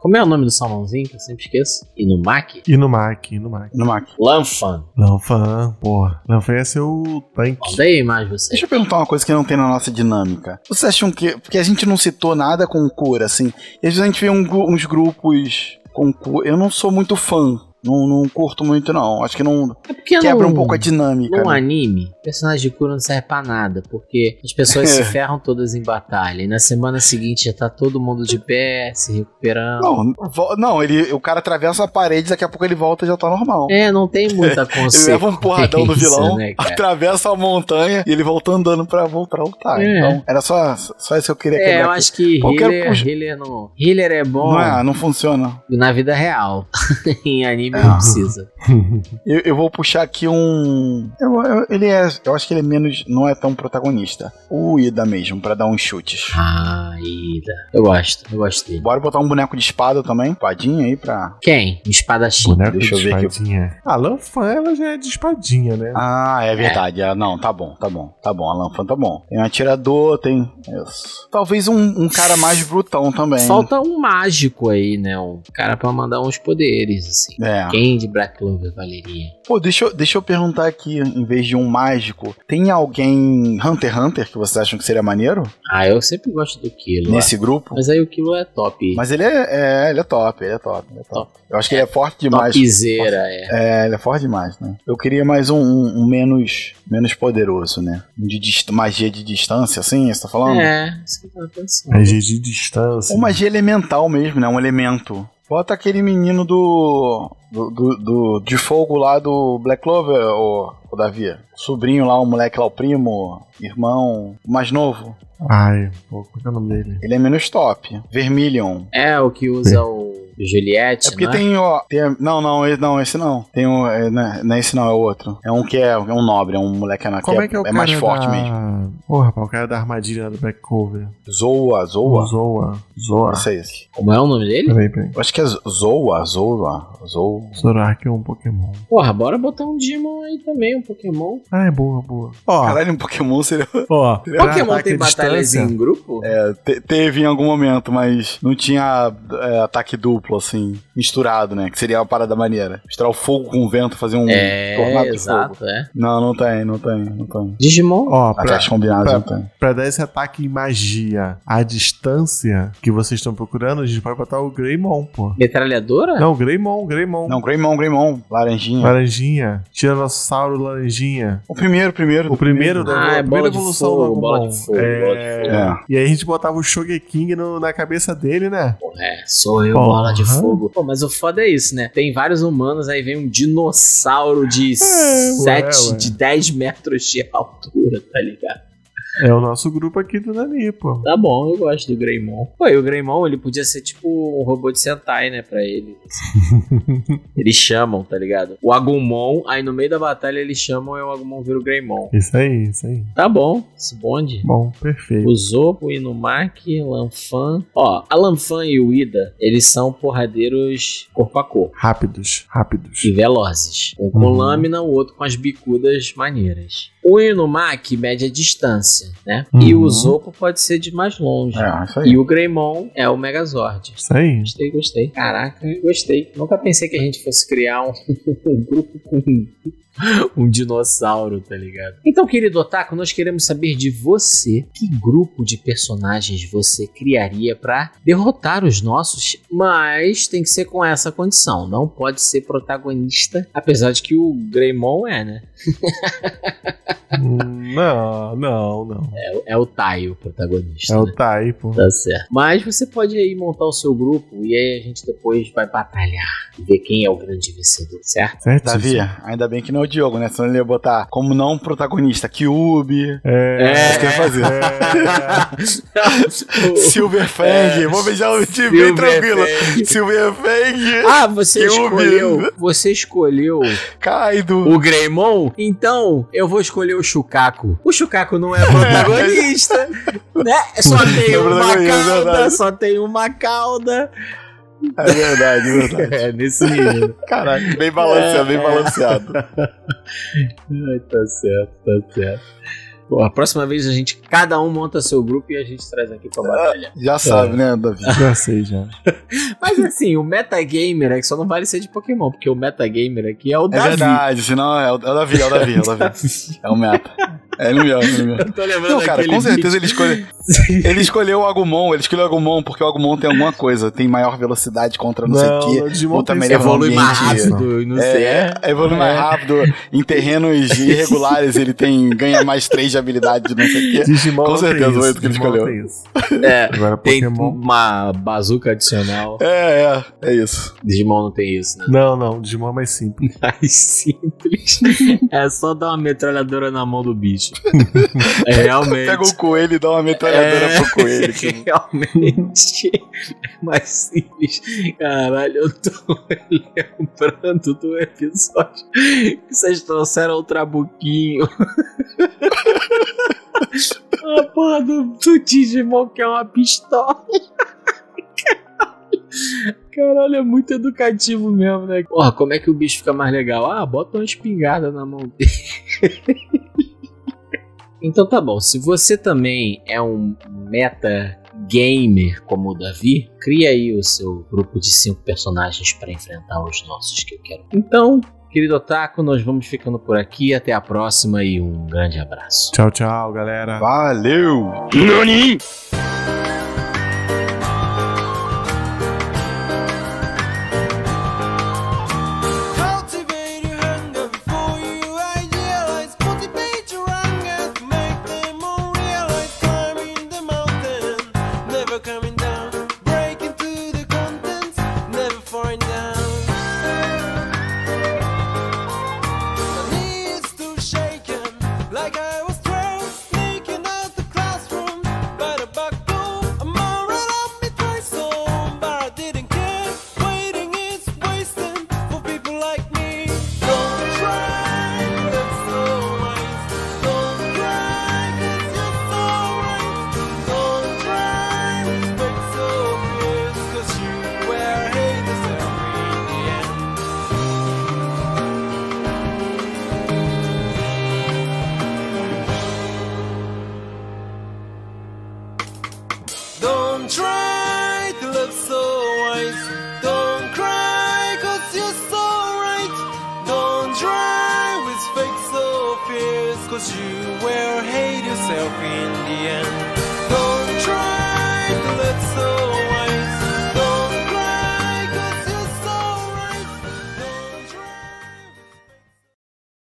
Como é o nome do salmãozinho que eu sempre esqueço? Inumaki? E no Mac, e no Mac. No Mac. Lanfan. Lanfan, porra. Lanfan ia ser o tanque. Conta aí mais você. Deixa eu perguntar uma coisa que não tem na nossa dinâmica. Vocês acham que. Porque a gente não citou nada com cura, assim. E às vezes a gente vê um uns grupos com cura. Eu não sou muito fã. Não, não curto muito, não. Acho que não. É porque Quebra um pouco a dinâmica. Num né? anime, personagem de cura não serve pra nada, porque as pessoas se ferram todas em batalha. E na semana seguinte já tá todo mundo de pé, se recuperando. Não, não ele, o cara atravessa a parede, daqui a pouco ele volta e já tá normal. É, não tem muita Ele consequência. leva um porradão do vilão, né, atravessa a montanha e ele volta andando pra voltar a lutar. É. Então, era só, só isso que eu queria É, quebrar eu aqui. acho que Qualquer healer, puxa- healer, não, healer é bom Não é, não funciona. na vida real. em anime Não precisa. Eu, eu vou puxar aqui um. eu- eu- ele é. Eu acho que ele é menos. Não é tão protagonista. O Ida mesmo, pra dar uns chutes. Ah, Ida. Eu gosto, eu gosto dele. Bora botar um boneco de espada também. Espadinha aí pra. Quem? Um espadachim. Boneco Deixa de eu ver aqui. A Lanfan, ela já é de espadinha, né? Ah, é verdade. É, não, tá bom, tá bom. Tá bom, a Lanfan tá bom. Tem um atirador, tem. Isso. Talvez um, um cara mais brutão também. Falta um mágico aí, né? Um cara pra mandar uns poderes, assim. É. Quem de Black Clover valeria? Pô, deixa eu, deixa eu perguntar aqui, em vez de um mágico, tem alguém Hunter x Hunter que vocês acham que seria maneiro? Ah, eu sempre gosto do Kilo. Nesse grupo? Mas aí o Kilo é top. Mas ele é, é, ele é top, ele é top, ele é top. Eu acho que ele é forte demais. Topzera, é. É, ele é forte demais, né? Eu queria mais um, um- um menos, menos poderoso, né? Um de dist- magia de distância, assim, você tá falando? É, isso que eu tava pensando. Magia de distância. Ou magia elemental mesmo, né? Um elemento. Bota aquele menino do. do, do, do- de fogo lá do Black Clover, o, o Davi. Sobrinho lá, o moleque lá, o primo, irmão, o mais novo. Ai, pô, qual que é o nome dele? Ele é menos top. Vermilion. É, o que usa o Juliette, É porque não é? tem, ó. tem- não, não, esse não, esse não. Tem um. É, não é- não é esse não, é outro. É um que é, é um nobre, é um moleque que Como é que é o cara mais forte da... mesmo. Porra, rapaz, o cara da armadilha do back cover. Zoa, Zoa. Zoa. Zoa. Não sei esse. Como é o nome dele? Peraí, peraí. Eu acho que é Zoa, Zoa, Zoa. Zorak é um Pokémon. Porra, bora botar um Digimon aí também, um Pokémon. Ah, é boa, boa. Ó, Caralho, um Pokémon seria. ó. Pokémon tem batalhas em grupo? É, te- teve em algum momento, mas não tinha é, ataque duplo, assim, misturado, né? Que seria uma parada maneira. Misturar o fogo com o vento, fazer um É, tornado de exato, fogo. é. Não, não tem, não tem, não tem. Digimon? Ó, pra, Ataques combinados pra- não tem. pra dar esse ataque em magia à distância que vocês estão procurando, a gente pode botar o Greymon, pô. Metralhadora? Não, Greymon, Greymon. Não, Greymon, Greymon, laranjinha. Laranjinha. Tiranossauro Laranjinha. O primeiro, primeiro. O primeiro da Ah, é a primeira bola de evolução fogo, do bola de fogo, é... bola de fogo. É. E aí a gente botava o Shogeking no- na cabeça dele, né? É, sou eu, Porra. bola de fogo. Pô, mas o foda é isso, né? Tem vários humanos, aí vem um dinossauro de É, 7, ué, ué. de 10 metros de altura, tá ligado? É o nosso grupo aqui do Nani, pô. Tá bom, eu gosto do Greymon. Pô, e o Greymon, ele podia ser tipo um robô de Sentai, né, pra ele. eles chamam, tá ligado? O Agumon, aí no meio da batalha eles chamam e o Agumon vira o Greymon. Isso aí, isso aí. Tá bom, esse bonde. Bom, perfeito. O Zopo, o Inumaki, Lanfan. Ó, a Lanfan e o Ida, eles são porradeiros corpo a corpo. Rápidos, rápidos. E velozes. Um com Uhum. lâmina, o outro com as bicudas maneiras. O Inumaki mede a distância, né? Uhum. E o Zopo pode ser de mais longe. É, isso aí. E o Greymon é o Megazord. Isso aí. Gostei, gostei. Caraca, gostei. Nunca pensei que a gente fosse criar um, um grupo com um dinossauro, tá ligado? Então, querido Otaku, nós queremos saber de você que grupo de personagens você criaria pra derrotar os nossos, mas tem que ser com essa condição. Não pode ser protagonista, apesar de que o Greymon é, né? Não, não, não. É, o- é o Tai o protagonista. É né? o Tai, pô. Tá certo. Mas você pode aí montar o seu grupo e aí a gente depois vai batalhar e ver quem é o grande vencedor, certo? Certíssimo. Davi, ainda bem que não é o Diogo, né? Senão ele ia botar como não protagonista Kyubi, É, isso que fazer. é. Silverfang, É. vou beijar o time bem tranquilo. Silverfang, Ah, você Kyuubi. escolheu. Você escolheu Kaido. o Greymon? Então eu vou escolher o Chucaco. O Chucaco não é protagonista, né? Só tem É uma é cauda, só tem uma cauda. É verdade, é verdade. É, nesse nível. Caralho, bem balanceado, bem É. balanceado. Ai, tá certo, tá certo. Pô, a próxima vez a gente, cada um monta seu grupo e a gente traz aqui pra batalha. Já sabe, né, Davi? Já sei, já. Mas assim, o metagamer é que só não vale ser de Pokémon, porque o metagamer aqui é o É Davi. verdade, senão é o, é o Davi, é o Davi, é o Davi. É o meta. É ele mesmo, é ele mesmo. Eu tô lembrando Não, cara, com certeza ele escolheu. Ele escolheu o Agumon, ele escolheu o Agumon porque o Agumon tem alguma coisa, tem maior velocidade contra não, sei o quê. o Digimon Puta tem merda, esse Evolui mais rápido, não sei. É, evolui mais rápido. Em terrenos irregulares ele tem ganha mais 3 de habilidade de não sei o quê. Digimon Com certeza, isso, o outro que ele escolheu. isso. É, Agora tem uma bazuca adicional. É, é, é isso. Digimon não tem isso, né? Não, não, Digimon é mais simples. Mais simples. É só dar uma metralhadora na mão do bicho. É realmente. Pega o coelho e dá uma metralhadora É, pro coelho. que- Realmente é mais simples. Caralho, eu tô lembrando do episódio que vocês trouxeram o trabuquinho. A porra do, do Digimon que é uma pistola. Caralho, é muito educativo mesmo, né? Porra, como é que o bicho fica mais legal? Ah, bota uma espingarda na mão dele. Então tá bom, se você também é um meta gamer como o Davi, cria aí o seu grupo de cinco personagens para enfrentar os nossos que eu quero. Então, querido Otaku, nós vamos ficando por aqui. Até a próxima e um grande abraço. Tchau, tchau, galera. Valeu! Cultivate